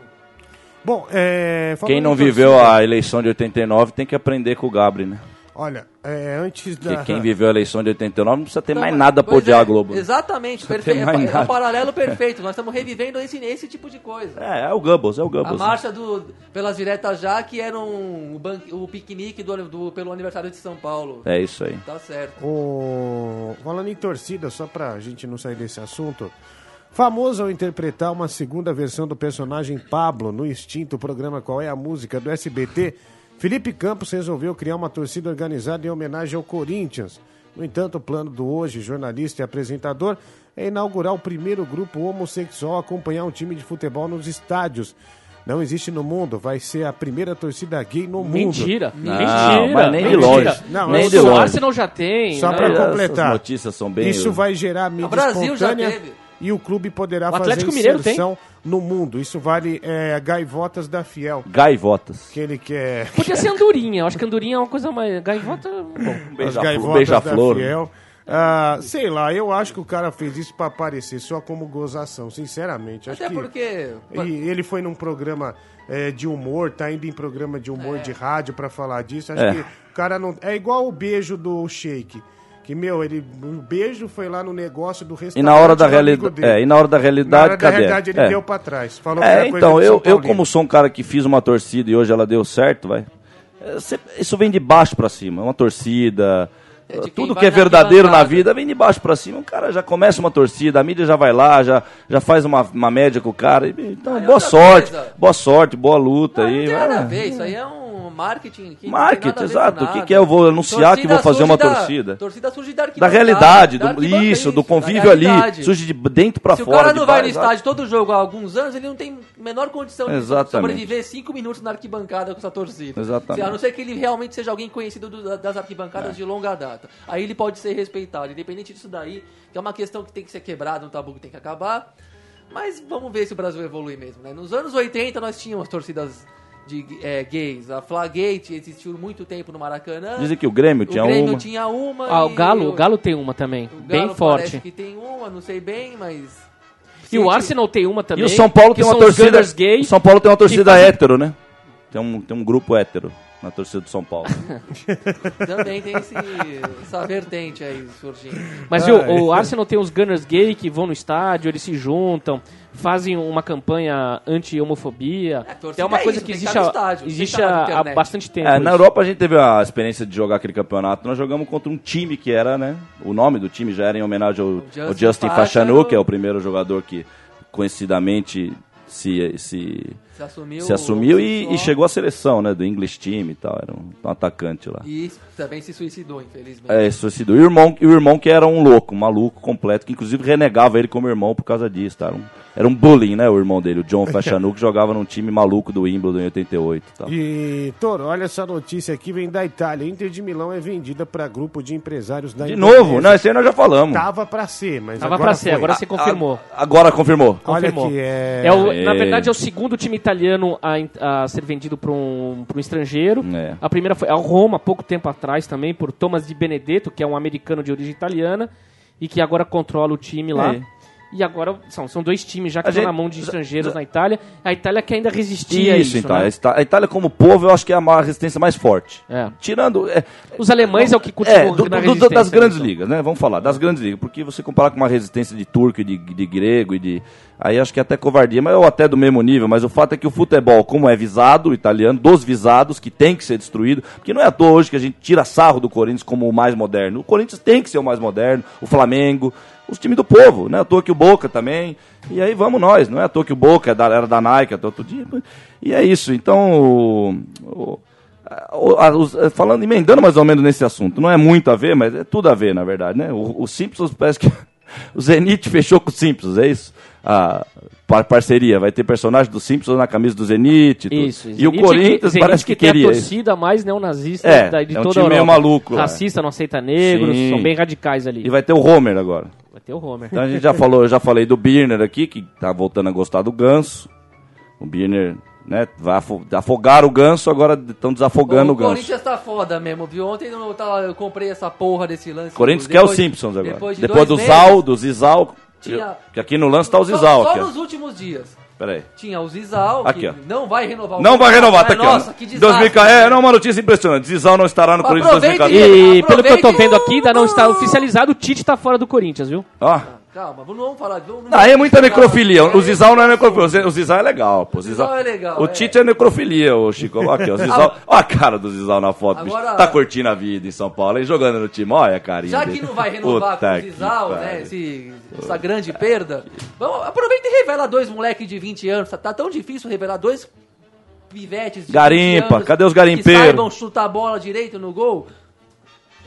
Bom, é, Quem não viveu torcida, a eleição de 89 tem que aprender com o Gabri, né? Olha, é, antes da... Porque quem viveu a eleição de 89 não precisa ter Não, mais nada pois odiar é, a Globo. né? Exatamente, perfeito. É, é um paralelo *laughs* perfeito. Nós estamos revivendo esse, esse tipo de coisa. É, é o Goebbels, é o A Goebbels. né? marcha do, pelas diretas já, que era um, o, ban- o piquenique do, do- pelo aniversário de São Paulo. É isso aí. Tá certo. O... Falando em torcida, só pra gente não sair desse assunto, famoso ao interpretar uma segunda versão do personagem Pablo no extinto programa Qual é a Música do SBT, Felipe Campos resolveu criar uma torcida organizada em homenagem ao Corinthians. No entanto, o plano do hoje, jornalista e apresentador, é inaugurar o primeiro grupo homossexual a acompanhar um time de futebol nos estádios. Não existe no mundo, vai ser a primeira torcida gay no mundo. Mentira. Não, Mentira. mas nem de mentira. longe. Não, nem eu de longe. Arsenal já tem. Só né? pra Essas completar. notícias são bem- Isso vai gerar mídia O Brasil já espontânea teve. E o clube poderá O fazer Atlético inserção no mundo. Isso vale é, gaivotas da Fiel. Gaivotas. Que ele quer Podia ser andorinha. Eu acho que andorinha é uma coisa mais... Gaivota... Bom. *laughs* as da Fiel. Ah, sei lá, eu acho que o cara fez isso pra aparecer só como gozação, sinceramente. Acho Até que porque. E ele foi num programa é, de humor, tá indo em programa de humor de rádio pra falar disso. Acho É. que o cara não. É igual o beijo do Shake. Que, meu, ele, o beijo foi lá no negócio do restaurante. E na hora da dele. é, e na hora da Na realidade, hora da cadê? realidade ele é. deu pra trás. Falou que É, então, de eu, eu como sou um cara que fiz uma torcida e hoje ela deu certo, vai. é, Isso vem de baixo pra cima, uma torcida. É tudo que é na verdadeiro na vida vem de baixo pra cima. O cara já começa uma torcida, a mídia já vai lá, já, já faz uma, uma média com o cara. Então, Ah, e boa sorte, coisa. boa sorte, boa luta Não, aí. não tem nada a ver, isso aí é um marketing. Que Marketing, exato. O que que é? Eu vou anunciar que vou fazer uma da- torcida. Torcida surge da Da arquibancada. realidade, da do, isso, do convívio ali, surge de dentro pra Se o fora. cara de não vai no estádio todo jogo há alguns anos, ele não tem a menor condição de Exatamente. sobreviver cinco minutos na arquibancada com essa torcida. Exatamente. A não ser que ele realmente seja alguém conhecido do- das arquibancadas É. de longa data. Aí ele pode ser respeitado. Independente disso daí, que é uma questão que tem que ser quebrada, um tabu que tem que acabar. Mas vamos ver se o Brasil evolui mesmo, né? Nos anos 80 nós tínhamos torcidas de é, gays. A Flagate existiu muito tempo no Maracanã. Dizem que o Grêmio o tinha Grêmio uma. tinha uma. Ah, o Galo, o Galo tem uma também, o bem Galo forte. Parece que tem uma, não sei bem, mas. E o Arsenal tem uma também. E o São Paulo tem uma torcida. Gay. O São Paulo tem uma torcida fazem- hétero, né? Tem um, tem um grupo hétero na torcida do São Paulo. *laughs* Também tem esse, essa vertente aí surgindo. Mas viu, o Arsenal tem os Gunners gay que vão no estádio, eles se juntam, fazem uma campanha anti-homofobia. É, torcida é uma é coisa isso, que que existe, no há, estádio, que existe há, há bastante tempo. É, na. Europa a gente teve a experiência de jogar aquele campeonato. Nós jogamos contra um time que era, né? O nome do time já era em homenagem ao, Justin ao Justin. Fashanu, que é o primeiro jogador que conhecidamente se, se, Se assumiu. se assumiu e, e chegou à seleção, né? Do English Team e tal. Era um, um atacante lá. E também se suicidou, infelizmente. É, suicidou. E o irmão, e o irmão que era um louco, um maluco completo, que inclusive renegava ele como irmão por causa disso, tá? Era um, era um bullying, né, o irmão dele, o John *laughs* Fashanu, que jogava num time maluco do Wimbledon em 88 e tal. E, Toro, olha essa notícia aqui, vem da Itália. Inter de Milão é vendida para grupo de empresários da De Indonésia. novo, não, esse aí nós já falamos. Tava pra ser, mas Tava agora pra ser, foi. agora você confirmou. A- agora confirmou. Olha confirmou. aqui, é... É o- É. Na verdade, é o segundo time italiano a, a ser vendido para um, pra um estrangeiro. É. A primeira foi a Roma, pouco tempo atrás também, por Thomas Di Benedetto, que é um americano de origem italiana e que agora controla o time lá. É. E agora são, são dois times já que estão gente- na mão de estrangeiros já- na Itália. A Itália que ainda resistia Isso, a isso, então. né? A Itália, como povo, eu acho que é a resistência mais forte. É. Tirando. É, Os alemães é o que continuam é, do- na do- resistência, das grandes então. ligas, né? Vamos falar, das grandes ligas. Porque você comparar com uma resistência de turco e de, de grego e de. Aí acho que é até covardia, mas ou até do mesmo nível. Mas o fato é que o futebol, como é visado, italiano, dos visados, que tem que ser destruído, porque não é à toa hoje que a gente tira sarro do Corinthians como o mais moderno. O Corinthians tem que ser o mais moderno, o Flamengo, os times do povo, não é à toa que o Boca também. E aí vamos nós, não é à toa que o Boca é era da Nike até outro dia. E é isso, então. o- o- a- os- eh, falando, emendando mais ou menos nesse assunto, não é muito a ver, mas é tudo a ver, na verdade, né? O, o Simpsons parece que. *laughs* O Zenit fechou com o Simpsons, é isso? A par- parceria, vai ter personagem do Simpsons na camisa do Zenit. tudo. Isso, e o Corinthians Zenit parece que, tem queria a isso. torcida mais neonazista É, da, de é um toda time a meio Europa. maluco lá. Racista, não aceita negros, Sim. são bem radicais ali. E vai ter o Homer agora. Vai ter o Homer. Então a gente já falou, eu já falei do Birner aqui, que tá voltando a gostar do ganso. O Birner, né, vai afo- afogar o ganso, agora estão desafogando o, o ganso. Corinthians tá foda mesmo, viu? Ontem eu, tava, eu comprei essa porra desse lance. Corinthians quer Depois- os Simpsons agora. Depois, Depois, de do dois Zal, meses, do Zizal. Tinha- Que aqui no lance tá o só- Zizal. Só, aqui, ó. nos últimos dias. Peraí. Tinha o Zizal, Aqui, que ó. não vai renovar o Não vai renovar, tá Mas, aqui, ó. Nossa, que desastre. 2000, é, não, uma notícia impressionante. Zizal não estará no Corinthians em Aproveita 2014. E pelo que eu tô Aproveite- vendo aqui, ainda não está oficializado, o Tite tá fora do Corinthians, viu? Ó. Calma, não vamos falar. Vamos, Ah, é muita necrofilia. O Zizal não é necrofilia. O Zizal é legal, pô. O Zizal é legal, O é. Tite é necrofilia, o Chico. Aqui, ó. *laughs* Zizal. Ó a cara do Zizal na foto, bicho. Agora- Tá curtindo a vida em São Paulo, hein? Jogando no time. Olha a carinha. Já dele. que não vai renovar Puta com o Zizal, que né? esse- essa grande perda. Vamos, aproveita e revela dois moleques de 20 anos. Tá, tá tão difícil revelar dois pivetes de Garimpa, 20 anos cadê os Que garimpeiros? saibam chutar a bola direito no gol.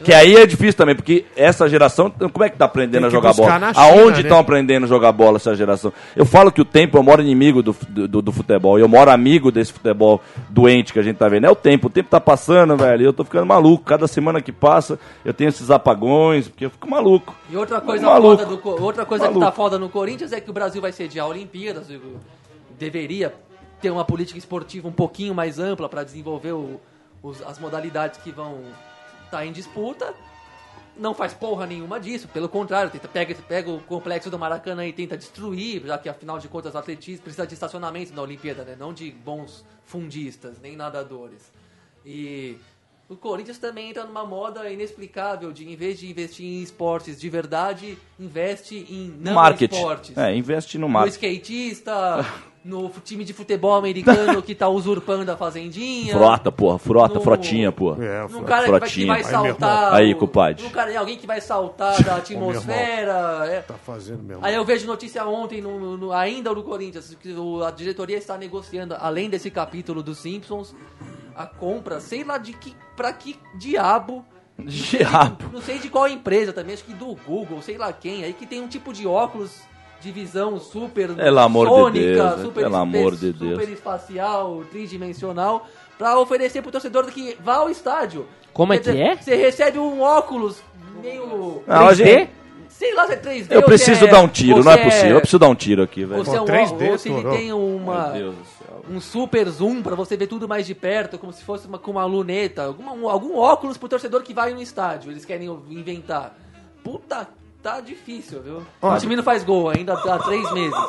Que aí é difícil também, porque essa geração, como é que tá aprendendo a jogar bola? na China, Aonde né? estão aprendendo a jogar bola essa geração? Eu falo que o tempo é o maior inimigo do, do, do futebol, e eu moro amigo desse futebol doente que a gente tá vendo. É o tempo, o tempo tá passando, velho, e eu tô ficando maluco. Cada semana que passa, eu tenho esses apagões, porque eu fico maluco. E outra coisa, Maluco. foda do outra coisa que tá foda no Corinthians é que o Brasil vai sediar a Olimpíadas. Deveria ter uma política esportiva um pouquinho mais ampla para desenvolver o- os- as modalidades que vão estar em disputa. Não faz porra nenhuma disso, pelo contrário, tenta, pega, pega o complexo do Maracanã e tenta destruir, já que afinal de contas o atletismo precisa de estacionamento na Olimpíada, né? não de bons fundistas, nem nadadores. E o Corinthians também entra numa moda inexplicável de, em vez de investir em esportes de verdade, investe em não marketing. esportes. É, investe no No marketing. skatista, *laughs* no time de futebol americano que tá usurpando a fazendinha. Frota, porra, frota, No- frotinha, porra. É, cara que vai, que Frotinha. vai Aí, saltar. Aí, o- compadre. No cara, alguém que vai saltar da *laughs* atmosfera. é. Tá fazendo mesmo. Aí eu vejo notícia ontem, no, no- no- ainda no Corinthians, que o- a diretoria está negociando, além desse capítulo dos Simpsons, a compra, sei lá de que, pra que diabo. Diabo. Não sei de qual empresa também, acho que do Google, sei lá quem, aí que tem um tipo de óculos de visão super Pelo amor de sônica, Deus, super pelo amor de Deus. super espacial, tridimensional, pra oferecer pro torcedor que vá ao estádio. Como é que é? Você recebe um óculos meio Não, a gente- Sei lá se é 3D Eu preciso é- dar um tiro, não é se possível. Eu preciso dar um tiro aqui, velho. Ou se, é um, 3D, ou se ele tem uma, Meu Deus do céu. um super zoom pra você ver tudo mais de perto, como se fosse uma, com uma luneta, alguma, um- algum óculos pro torcedor que vai no estádio. Eles querem inventar. Puta, tá difícil, viu? O time não faz gol ainda há três meses.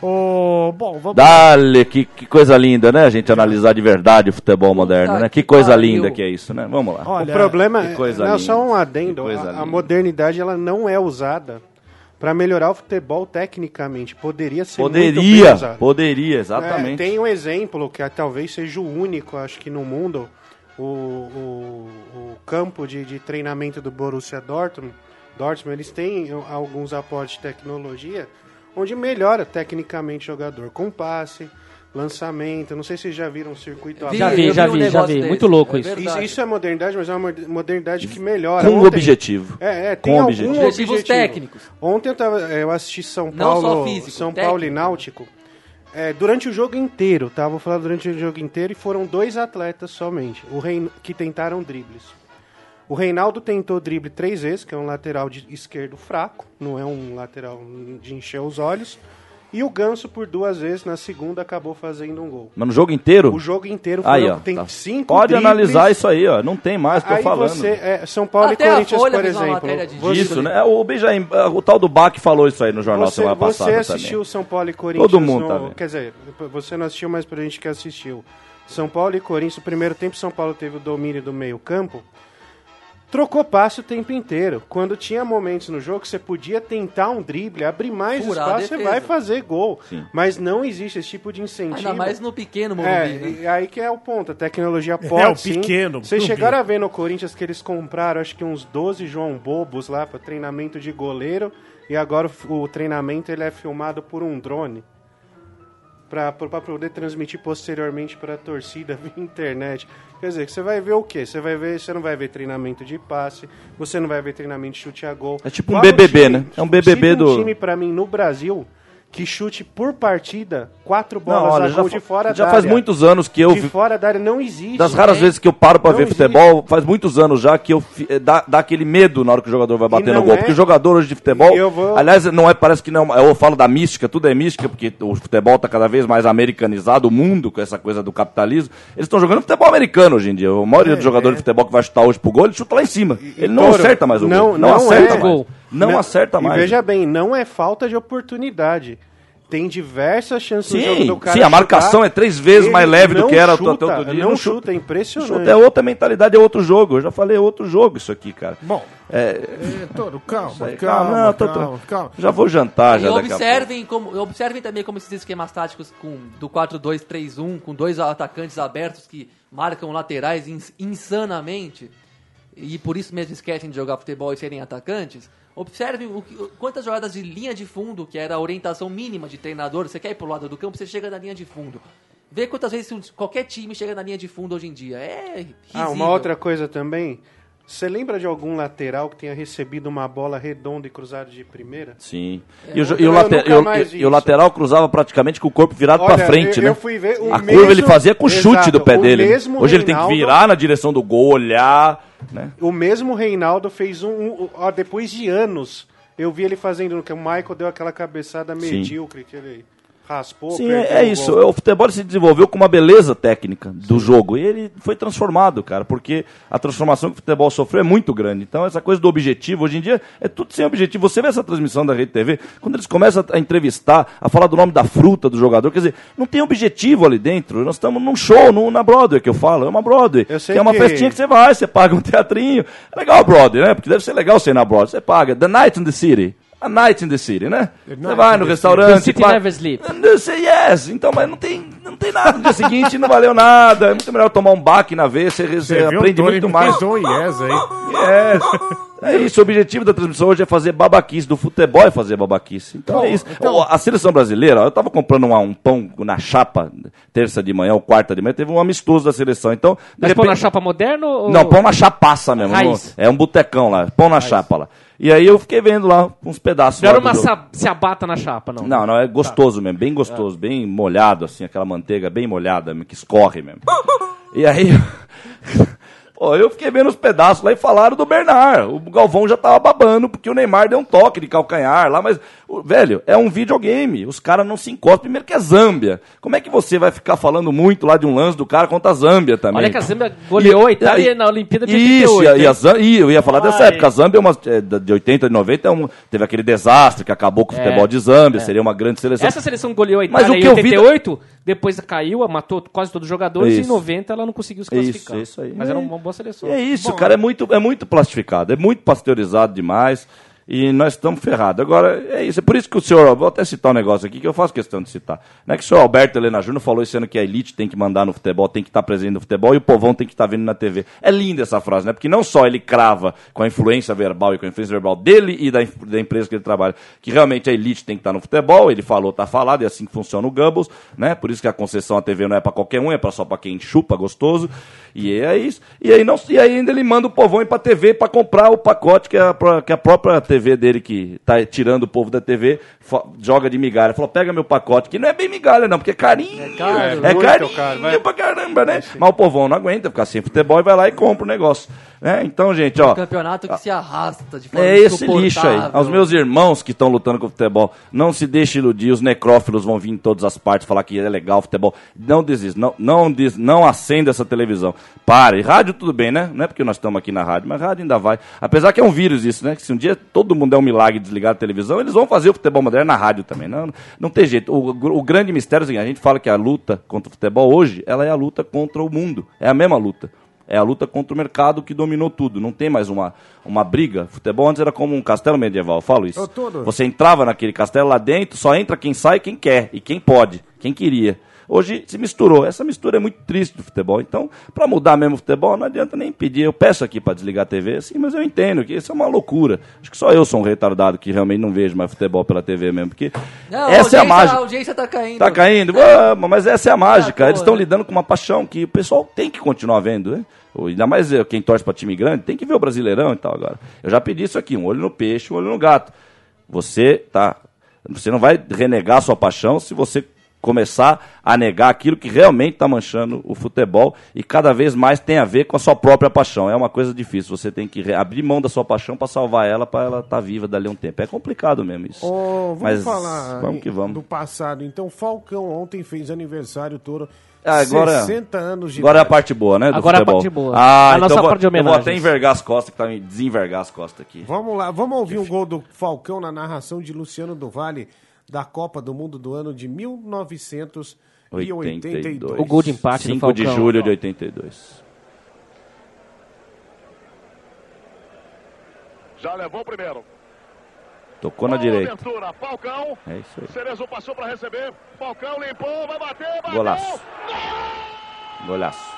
Ô, bom, vamos Dale, que, que coisa linda, né? A gente analisar de verdade o futebol moderno, né? Que coisa linda que é isso, né? Vamos lá. Olha, o problema é, coisa não, linda. só um adendo, a, a modernidade ela não é usada para melhorar o futebol tecnicamente. Poderia ser muito bem Poderia, poderia, É, exatamente. tem um exemplo que ah, talvez seja o único, acho que no mundo, o, o, o campo de, de treinamento do Borussia Dortmund, Dortmund, eles têm alguns aportes de tecnologia onde melhora tecnicamente o jogador, com passe, lançamento, não sei se vocês já viram o circuito Vi, Já vi, já um vi, já negócio vi. desse. Muito louco É isso. Isso, isso é modernidade, mas é uma moder- modernidade que melhora. Com Ontem- objetivo. É, é, Com tem algum objetivo. Objetivos objetivo. técnicos. Ontem eu, tava, eu assisti São Não só Paulo, físico, São técnico. Paulo e Náutico. É, durante o jogo inteiro, tá? Vou falar durante o jogo inteiro e foram dois atletas somente, o Rein... que tentaram dribles. O Reinaldo tentou drible três vezes, que é um lateral de esquerdo fraco, não é um lateral de encher os olhos. E o Ganso, por duas vezes, na segunda, acabou fazendo um gol. Mas no jogo inteiro? O jogo inteiro foram, Aí, ó. tem tá. cinco Pode dribles. analisar isso aí, ó. Não tem mais, tô Aí falando. você, é, São Paulo Até e a Corinthians, Folha por exemplo. você- Isso, né? O Benjamin, o tal do Bach falou isso aí no jornal Você, semana você passada assistiu também. São Paulo e Corinthians. Todo mundo no- tá vendo. Quer dizer, você não assistiu, mas pra gente que assistiu. São Paulo e Corinthians, no primeiro tempo, São Paulo teve o domínio do meio-campo. Trocou passe o tempo inteiro. Quando tinha momentos no jogo que você podia tentar um drible, abrir mais Furar espaço, você vai fazer gol. Sim. Mas não existe esse tipo de incentivo. Ainda mais no pequeno É, Morumbi, né? e aí que é o ponto. A tecnologia pode. o sim. pequeno Vocês chegaram a ver no Corinthians que eles compraram, acho que uns 12 João Bobos lá para treinamento de goleiro. E agora o, o treinamento ele é filmado por um drone. Para poder transmitir posteriormente para a torcida *laughs* via internet. Quer dizer, você vai ver o quê? Você vai ver, você não vai ver treinamento de passe, você não vai ver treinamento de chute a gol. É tipo um BBB, time- né? É um BBB do- um time para mim no Brasil que chute por partida quatro bolas Não, olha, já, de fora já da faz área. muitos anos que eu De fora da área não existe. Das raras né? vezes que eu paro pra Não ver existe. futebol, faz muitos anos já que eu eh, dá, dá aquele medo na hora que o jogador vai bater no gol. é- Porque o jogador hoje de futebol. Vou- Aliás, não é, parece que não. Eu falo da mística, tudo é mística, porque o futebol tá cada vez mais americanizado, o mundo, com essa coisa do capitalismo. Eles estão jogando futebol americano hoje em dia. A maioria É, dos jogadores é. de futebol que vai chutar hoje pro gol, ele chuta lá em cima. Ele não Toro, acerta mais o não- gol. Não, não acerta é. mais. Gol. Não, acerta mais. E veja bem, não é falta de oportunidade. Tem diversas chances Sim, jogo do cara sim, a marcação chutar. é três vezes mais leve do que era até chuta, outro dia. Não, Não chuta, chuta. é impressionante. Chuta é outra mentalidade, é outro jogo. Eu já falei, é outro jogo isso aqui, cara. Bom, É, é, Toro, calma, aí, calma, calma, calma, não, tô- calma, calma. já vou jantar, E já observem, como, observem também como esses esquemas táticos com, do 4-2-3-1, com dois atacantes abertos que marcam laterais ins- insanamente, e por isso mesmo esquecem de jogar futebol e serem atacantes. Observem o que- quantas jogadas de linha de fundo, que era a orientação mínima de treinador, você quer ir pro lado do campo, você chega na linha de fundo. Vê quantas vezes qualquer time chega na linha de fundo hoje em dia. É risível. Ah, uma outra coisa também. Você lembra de algum lateral que tenha recebido uma bola redonda e cruzada de primeira? Sim. É, E o, eu e o late- nunca e o- e- lateral cruzava praticamente com o corpo virado pra frente, eu- né? eu fui ver o a mesmo- curva ele fazia com o chute Exato, do pé dele. né? mesmo Hoje ele tem que Reinaldo- virar na direção do gol, olhar, né? O mesmo Reinaldo fez um. um- ó, depois de anos, eu vi ele fazendo. Que o Michael deu aquela cabeçada medíocre que ele raspou. Sim, é, é isso. gol. O futebol se desenvolveu com uma beleza técnica do jogo. E ele foi transformado, cara, porque a transformação que o futebol sofreu é muito grande. Então, essa coisa do objetivo, hoje em dia, é tudo sem objetivo. Você vê essa transmissão da Rede TV, quando eles começam a entrevistar, a falar do nome da fruta do jogador, quer dizer, não tem objetivo ali dentro. Nós estamos num show, num, na Broadway, que eu falo, é uma Broadway. Que é uma que- festinha que você vai, você paga um *laughs* teatrinho. É legal a Broadway, né? Porque deve ser legal você ir na Broadway. Você paga. The Night in the City. A Night in the City, né? Você vai in no restaurante. The City Never Sleep. eu sei, yes. Então, mas não tem, não tem nada. No dia seguinte não valeu nada. É muito melhor tomar um baque na vez, você, você aprende Tony muito mais. um yes aí. É, é isso, o objetivo da transmissão hoje é fazer babaquice, do futebol é fazer babaquice. Então Bom, é isso. então- A seleção brasileira, eu tava comprando uma- um pão na chapa, terça de manhã ou quarta de manhã, teve um amistoso da seleção. Então, Mas pão na repente- chapa moderno ou... Não, pão na chapaça mesmo. Raiz. no- É um botecão lá, pão na chapa lá. E aí eu fiquei vendo lá uns pedaços. Não era do uma jogo. sa- ciabata na chapa, não. Não, não, é gostoso mesmo, bem gostoso, bem molhado, assim, aquela manteiga bem molhada, que escorre mesmo. E aí, *laughs* Pô, eu fiquei vendo os pedaços lá e falaram do Bernard. O Galvão já tava babando porque o Neymar deu um toque de calcanhar lá, mas, velho, é um videogame. Os caras não se encostam. Primeiro que é Zâmbia. Como é que você vai ficar falando muito lá de um lance do cara contra a Zâmbia também? Olha que a Zâmbia goleou a Itália e- na Olimpíada de Isso, 88. e a, e a hein? Zâmbia- e eu ia falar dessa Ai. época. A Zâmbia é uma, é, de 80 e 90 é um, teve aquele desastre que acabou com o É, futebol de Zâmbia. é. Seria uma grande seleção. Essa seleção goleou a Mas Itália o que em eu vi 88, depois caiu, matou quase todos os jogadores, e em Isso. 90 ela não conseguiu se classificar. Isso, isso aí. Mas era uma boa seleção. E é isso, Bom, cara, é muito, é muito plastificado, é muito pasteurizado demais. E nós estamos ferrados. Agora, é isso. É por isso que o senhor. Vou até citar um negócio aqui que eu faço questão de citar. Não é que o senhor Alberto Helena Júnior falou esse ano que a elite tem que mandar no futebol, tem que estar presente no futebol e o povão tem que estar vendo na TV. É linda essa frase, né? Porque não só ele crava com a influência verbal e com a influência verbal dele e da, da empresa que ele trabalha, que realmente a elite tem que estar no futebol. Ele falou, tá falado, é assim que funciona o Goebbels, né? Por isso que a concessão à TV não é para qualquer um, é pra, só para quem chupa gostoso. E é isso. E aí, não, e aí ainda ele manda o povão ir pra TV para comprar o pacote que a, pró- que a própria TV dele, que tá tirando o povo da TV, joga de migalha. Falou, pega meu pacote, que não é bem migalha, não, porque é carinho. É caro. É, muito carinho caro, pra caramba, né? Mas o povão não aguenta ficar sem futebol e vai lá e compra o negócio. Né? Então, gente, ó. Um campeonato que se arrasta de forma É esse lixo aí. Aos meus irmãos que estão lutando com o futebol, não se deixe iludir. Os necrófilos vão vir em todas as partes falar que é legal o futebol. Não desista. Não, não, des, não acenda essa televisão. Pare. Rádio tudo bem, né? Não é porque nós estamos aqui na rádio, mas rádio ainda vai. Apesar que é um vírus isso, né? Que se um dia todo mundo der um milagre de desligar a televisão, eles vão fazer o futebol moderno na rádio também. Não, não tem jeito. O, o grande mistério é seguinte, a gente fala que a luta contra o futebol hoje, ela é a luta contra o mundo. É a mesma luta. É a luta contra o mercado que dominou tudo. Não tem mais uma, uma briga. Futebol antes era como um castelo medieval, eu falo isso. Toro. Você entrava naquele castelo lá dentro, só entra quem sai, quem quer e quem pode, quem queria. Hoje se misturou. Essa mistura é muito triste do futebol. Então, para mudar mesmo o futebol, não adianta nem pedir. Eu peço aqui para desligar a TV, sim, mas eu entendo que isso é uma loucura. Acho que só eu sou um retardado que realmente não vejo mais futebol pela TV mesmo, porque Não, essa é a mágica. A audiência tá caindo. Tá caindo? Vamos, mas essa é a mágica. Ah, Eles estão lidando com uma paixão que o pessoal tem que continuar vendo, né? Ainda mais quem torce para time grande, tem que ver o Brasileirão e tal agora. Eu já pedi isso aqui, um olho no peixe, um olho no gato. Você tá, você não vai renegar a sua paixão se você começar a negar aquilo que realmente está manchando o futebol e cada vez mais tem a ver com a sua própria paixão. É uma coisa difícil. Você tem que abrir mão da sua paixão para salvar ela, para ela estar viva dali a um tempo. É complicado mesmo isso. Ô, vamos Mas falar vamos que vamos. do passado. Então, Falcão ontem fez aniversário todo. Ah, agora, 60 anos de agora é a parte boa, né? Do Agora é a futebol. parte boa. Ah, A então nossa vou, parte de eu vou até envergar as costas, que tá me desenvergar as costas aqui. Vamos lá, vamos ouvir um gol do Falcão na narração de Luciano do Vale da Copa do Mundo do ano de 1982. O gol de empate do 5 de Falcão. julho de 82. Já levou o primeiro. Tocou na direita. Abertura, Falcão. É isso aí. Cerezo passou para receber. Falcão limpou, vai bater, bateu. Golaço. Golaço.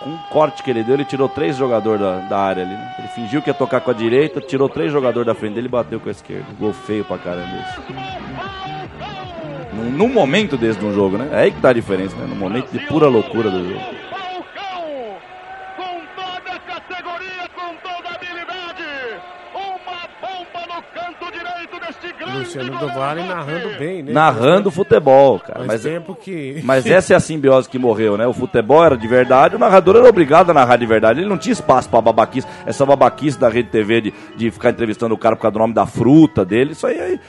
Com um corte que ele deu, ele tirou três jogadores da, da área ali. né? Ele fingiu que ia tocar com a direita, tirou três jogadores da frente dele e bateu com a esquerda. Gol feio pra caramba esse. Num, num momento desse de um jogo, né? É aí que tá a diferença, né? No momento de pura loucura do jogo. Falcão, com toda a categoria, com toda a habilidade. Uma bomba no canto direito deste grande Luciano do Vale narrando bem, né? Narrando futebol, cara. Mas, tempo que. mas *laughs* essa é a simbiose que morreu, né? O futebol era de verdade, o narrador era obrigado a narrar de verdade. Ele não tinha espaço pra babaquice. Essa babaquice da Rede TV de, de ficar entrevistando o cara por causa do nome da fruta dele. Isso aí, aí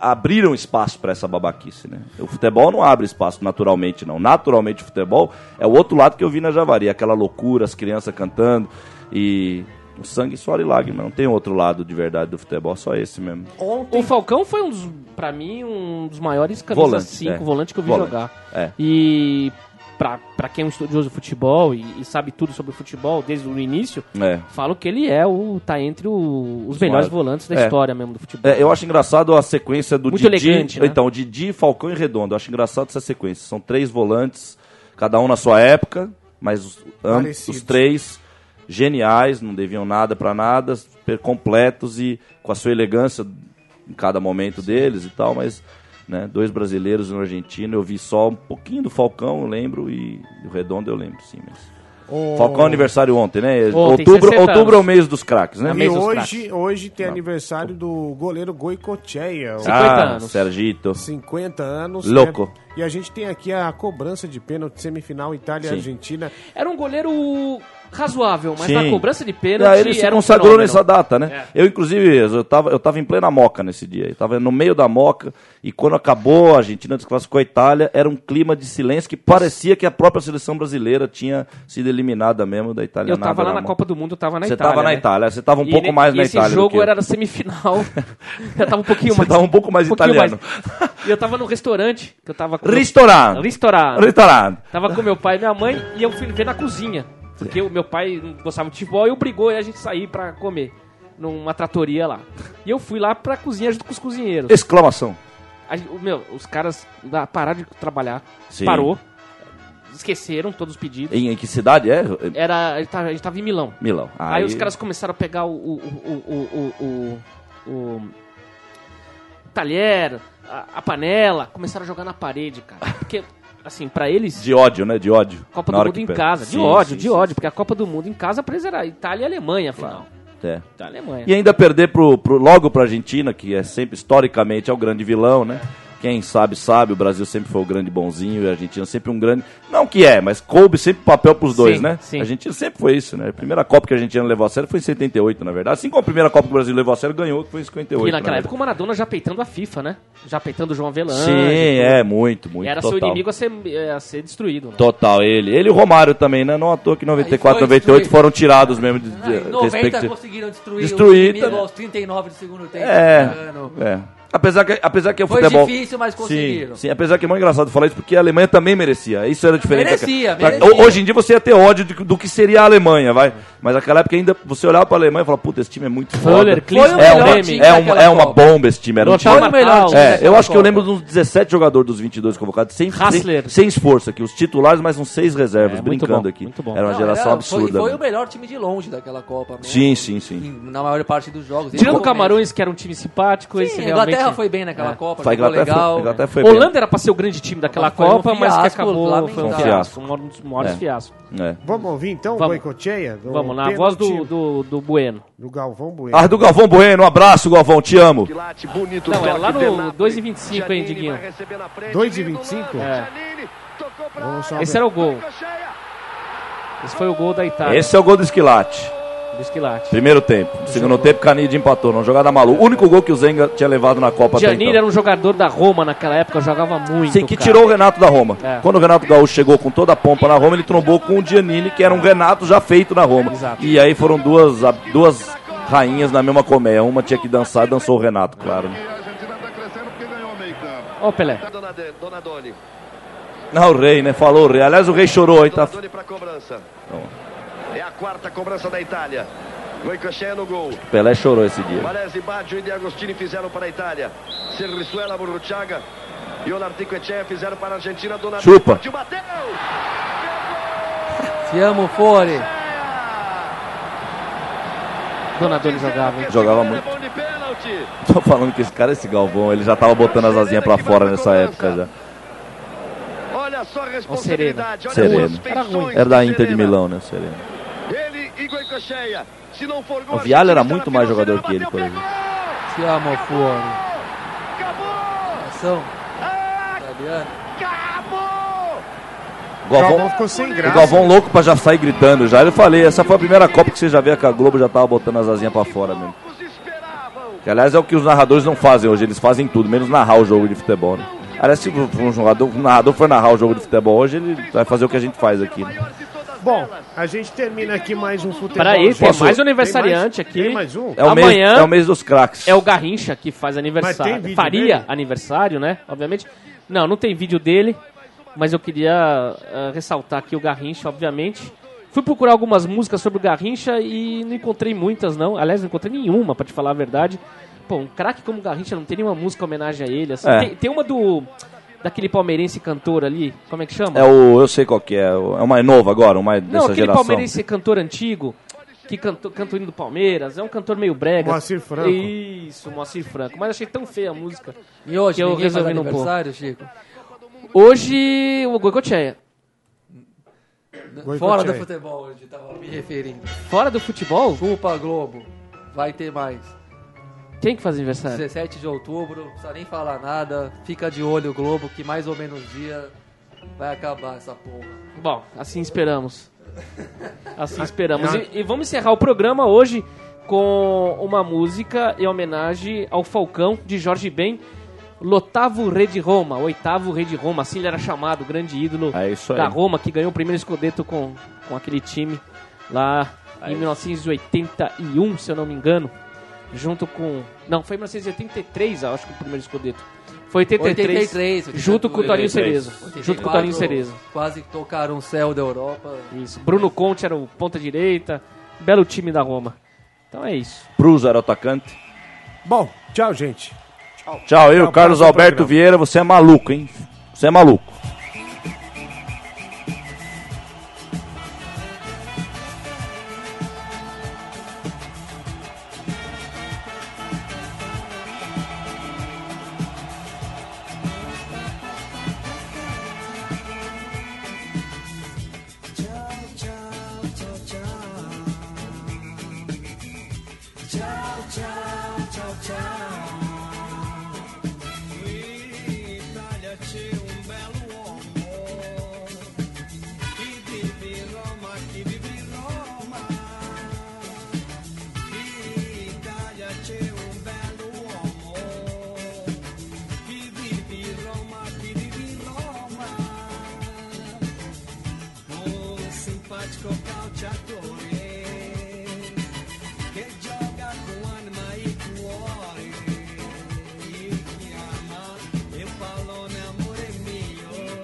abriram espaço pra essa babaquice, né? O futebol não abre espaço naturalmente, não. Naturalmente o futebol é o outro lado que eu vi na Javari. Aquela loucura, as crianças cantando e... O sangue, suor e lágrima. Não tem outro lado de verdade do futebol, só esse mesmo. O Falcão foi um dos, pra mim, um dos maiores camisas Volante, 5 é. volantes que eu vi Volante, jogar. é. E pra, pra quem é um estudioso de futebol e, e sabe tudo sobre futebol desde o início, É. falo que ele é o. tá entre o- os melhores maiores. volantes da É. história mesmo do futebol. É, eu acho engraçado a sequência do Muito Didi. elegante, né? Então, Didi, Falcão e Redondo. Eu acho engraçado essa sequência. São três volantes, cada um na sua época, mas os, ambos, os três geniais, não deviam nada pra nada, super completos e com a sua elegância em cada momento deles e tal, mas né, dois brasileiros e um argentino. Eu vi só um pouquinho do Falcão, eu lembro, e do Redondo eu lembro, sim. Mas... O- Falcão é aniversário ontem, né? Ontem, outubro 60 outubro é o mês dos craques, né? E Mês dos hoje, hoje tem aniversário do goleiro Goicocheia. 50 ah, anos. Sergito. 50 anos. Louco. né? E a gente tem aqui a cobrança de pênalti semifinal Itália e Sim. Argentina. Era um goleiro razoável, mas Sim. na cobrança de pênalti aí ele se um consagrou fenômeno. nessa data, né? É. Eu, inclusive, eu tava, eu tava em plena moca nesse dia. Eu tava no meio da moca e quando acabou, a Argentina desclassificou a Itália, era um clima de silêncio que parecia que a própria seleção brasileira tinha sido eliminada mesmo da Itália. Eu tava lá na Copa do Mundo, eu tava na Você Itália. tava na né? Itália, você tava um E pouco ele- mais na esse Itália. do jogo era na semifinal. *laughs* eu tava um pouquinho Você mais. tava um pouco mais pouquinho italiano. mais. E eu tava no restaurante, que eu tava com Restaurante. Restaurante. Restaurante. Tava com meu pai e minha mãe e eu fui ver na cozinha. Porque o meu pai gostava de futebol e obrigou a gente a sair pra comer. Numa tratoria lá. E eu fui lá pra cozinha junto com os cozinheiros. Exclamação. O meu, os caras da, pararam de trabalhar. Sim. Parou. Esqueceram todos os pedidos. Em, em que cidade é? Era, a gente tava- a gente tava em Milão. Milão. Aí, os caras começaram a pegar o, o, o, o, o, o, o talher, a, a panela, começaram a jogar na parede, cara. Porque, assim, pra eles, De ódio, né? De ódio. Copa do Mundo em casa. De Sim, ódio, sim, de sim. ódio. Porque a Copa do Mundo em casa, pra eles era Itália e Alemanha, afinal. É. Itália e Alemanha. E ainda perder pro, pro, logo pra Argentina, que é sempre, historicamente, é o grande vilão, né? Quem sabe, sabe, o Brasil sempre foi o grande bonzinho e a Argentina sempre um grande. Não que é, mas coube sempre papel pros dois, Sim, né? sim. A Argentina sempre foi isso, né? A primeira Copa que a Argentina levou a sério foi em 78, na verdade. Assim como a primeira Copa que o Brasil levou a sério ganhou, que foi em 58. E naquela na época o Maradona já peitando a FIFA, né? Já peitando o João Avelange. Sim, é, muito, muito. E era total. seu inimigo a ser, é, a ser destruído. Né? Total, ele. Ele e o Romário também, né? Não à toa que 94, Aí foi 98 destruído. foram tirados mesmo de, Ah, em 90 respectivo- conseguiram destruir, Destruir, o inimigo aos 39 do segundo tempo. É, é. Apesar que, apesar que o Foi futebol... difícil, mas conseguiram. Sim, sim, apesar que é muito engraçado falar isso, porque a Alemanha também merecia. Isso era diferente. Merecia, daquela- merecia. Hoje em dia você ia ter ódio de- do que seria a Alemanha, vai. Mas naquela época ainda você olhava pra Alemanha e falava, puta, esse time é muito Fuller, foda. Klinsmann, é, melhor uma, time é, uma, é uma bomba esse time. Era um time... Foi o melhor time É, eu acho que eu lembro dos 17 jogadores dos 22 convocados, sem, sem, Hassler. sem esforço aqui. Os titulares, mais uns seis reservas, É, muito brincando bom, aqui. muito bom. Era uma Não, geração era- absurda. Foi, foi né? o melhor time de longe daquela Copa. mesmo. Sim, sim, sim. Em- na maior parte dos jogos. Tirando o Camarões, que era um time simpático, esse realmente... Inglaterra foi bem naquela É. Copa, Foi, Inglaterra legal. foi, foi bem. Holanda era pra ser o grande time daquela Mas foi um Copa, mas que fiasco acabou, foi um fiasco, um dos maiores É. fiascos. É. Vamos ouvir então o do Vamos, na voz do, do, do Bueno. do Galvão Bueno. Ah, do Galvão Bueno, um abraço, Galvão, te amo. Bonito Não, é lá no Bernardo. 2,25, hein, Diguinho? vai receber na frente, 2,25? lindo lance, É. Esse era o gol. Esse foi o gol da Itália, Esse é o gol do Esquilate. Do Esquilate. Primeiro tempo. No segundo tempo, Canide empatou. Não jogada maluca. O único gol que o Zenga tinha levado na Copa até Giannini então. era um jogador da Roma naquela época, jogava muito, Sim, que cara. tirou o Renato da Roma. É. Quando o Renato Gaúcho chegou com toda a pompa na Roma, ele trombou com o Giannini, que era um Renato já feito na Roma. Exato. E aí foram duas, duas rainhas na mesma colmeia. Uma tinha que dançar, dançou o Renato, claro. né? A Argentina crescendo porque ganhou o meio campo. Ó o Pelé. Não, o rei, né? Falou o rei. Aliás, o rei chorou, hein? Tá... Donadoni pra cobrança. É a quarta cobrança da Itália. Goicoechea no gol. Pelé chorou esse dia. Varese, Baggio e De Agostini fizeram para a Itália. Serrisuela, Burruchaga e o Narticoechea fizeram para a Argentina. Donadoni Chupa. partiu, bateu! *laughs* Te amo, Fore. Donadoni jogava, hein? Jogava muito. Tô falando que esse cara, esse Galvão, ele já tava botando as asinhas pra fora nessa época já. Olha só a responsabilidade. Olha Sereno. as Era feições Era da Inter de Serena. Milão, né, Sereno? O Vialli era muito mais jogador que ele, por exemplo. pegou! Te amo, Fore. Acabou! Ação. Italiano. Acabou! O Galvão sem o graça. Galvão louco pra já sair gritando já. Eu falei, essa foi a primeira Copa que você já vê que a Globo já tava botando as asinhas pra fora mesmo. Que aliás é o que os narradores não fazem hoje, eles fazem tudo, menos narrar o jogo de futebol, né? Aliás, se um, jogador, um narrador for narrar o jogo de futebol hoje, ele vai fazer o que a gente faz aqui. Né? Bom, a gente termina aqui mais um futebol. Peraí, tem Posso- mais um aniversariante Tem aqui. mais um? É o, mês, Amanhã é o mês dos craques. É o Garrincha que faz Mas aniversário. tem vídeo Faria dele? aniversário, né? Obviamente. Não, não tem vídeo dele, mas eu queria ah, ressaltar aqui o Garrincha, obviamente. Fui procurar algumas músicas sobre o Garrincha e não encontrei muitas, não. Aliás, não encontrei nenhuma, pra te falar a verdade. Pô, um craque como o Garrincha não tem nenhuma música em homenagem a ele. assim. É. Tem, tem uma do. Daquele palmeirense cantor ali, como é que chama? É o. Eu sei qual que é. o- É uma nova agora, uma não, dessa aquele geração. palmeirense cantor antigo, que cantou, cantou hino do Palmeiras, é um cantor meio brega. Moacir Franco. Isso, Moacir Franco. Mas achei tão feia a música. E hoje, Que eu resolvi não pôr. Chico? Hoje, o. Goicoechea. Fora do futebol, hoje, tava me referindo. Fora do futebol, Chupa Globo. Vai ter mais. Quem que faz aniversário? 17 de outubro, não precisa nem falar nada. Fica de olho, Globo, que mais ou menos dia vai acabar essa porra. Bom, assim esperamos. *laughs* Assim esperamos. E, e vamos encerrar o programa hoje com uma música em homenagem ao Falcão de Jorge Ben, L'Ottavo Re de Roma, oitavo Rei de Roma, assim ele era chamado, o grande ídolo É da Roma, que ganhou o primeiro escudeto com, com aquele time lá É em 1981, se eu não me engano, junto com... Não, foi em 1983, eu acho que o primeiro escudeto. Foi 83, 83, junto com o Toninho 83. Cerezo. Junto com o Toninho Cerezo. Quase tocaram o céu da Europa. Isso. Bruno Conte era o ponta direita. Belo time da Roma. Então é isso. Prusa era o atacante. Bom, tchau, gente. Tchau, eu, Tchau, Carlos Alberto. Vieira, você é maluco, hein? Você é maluco.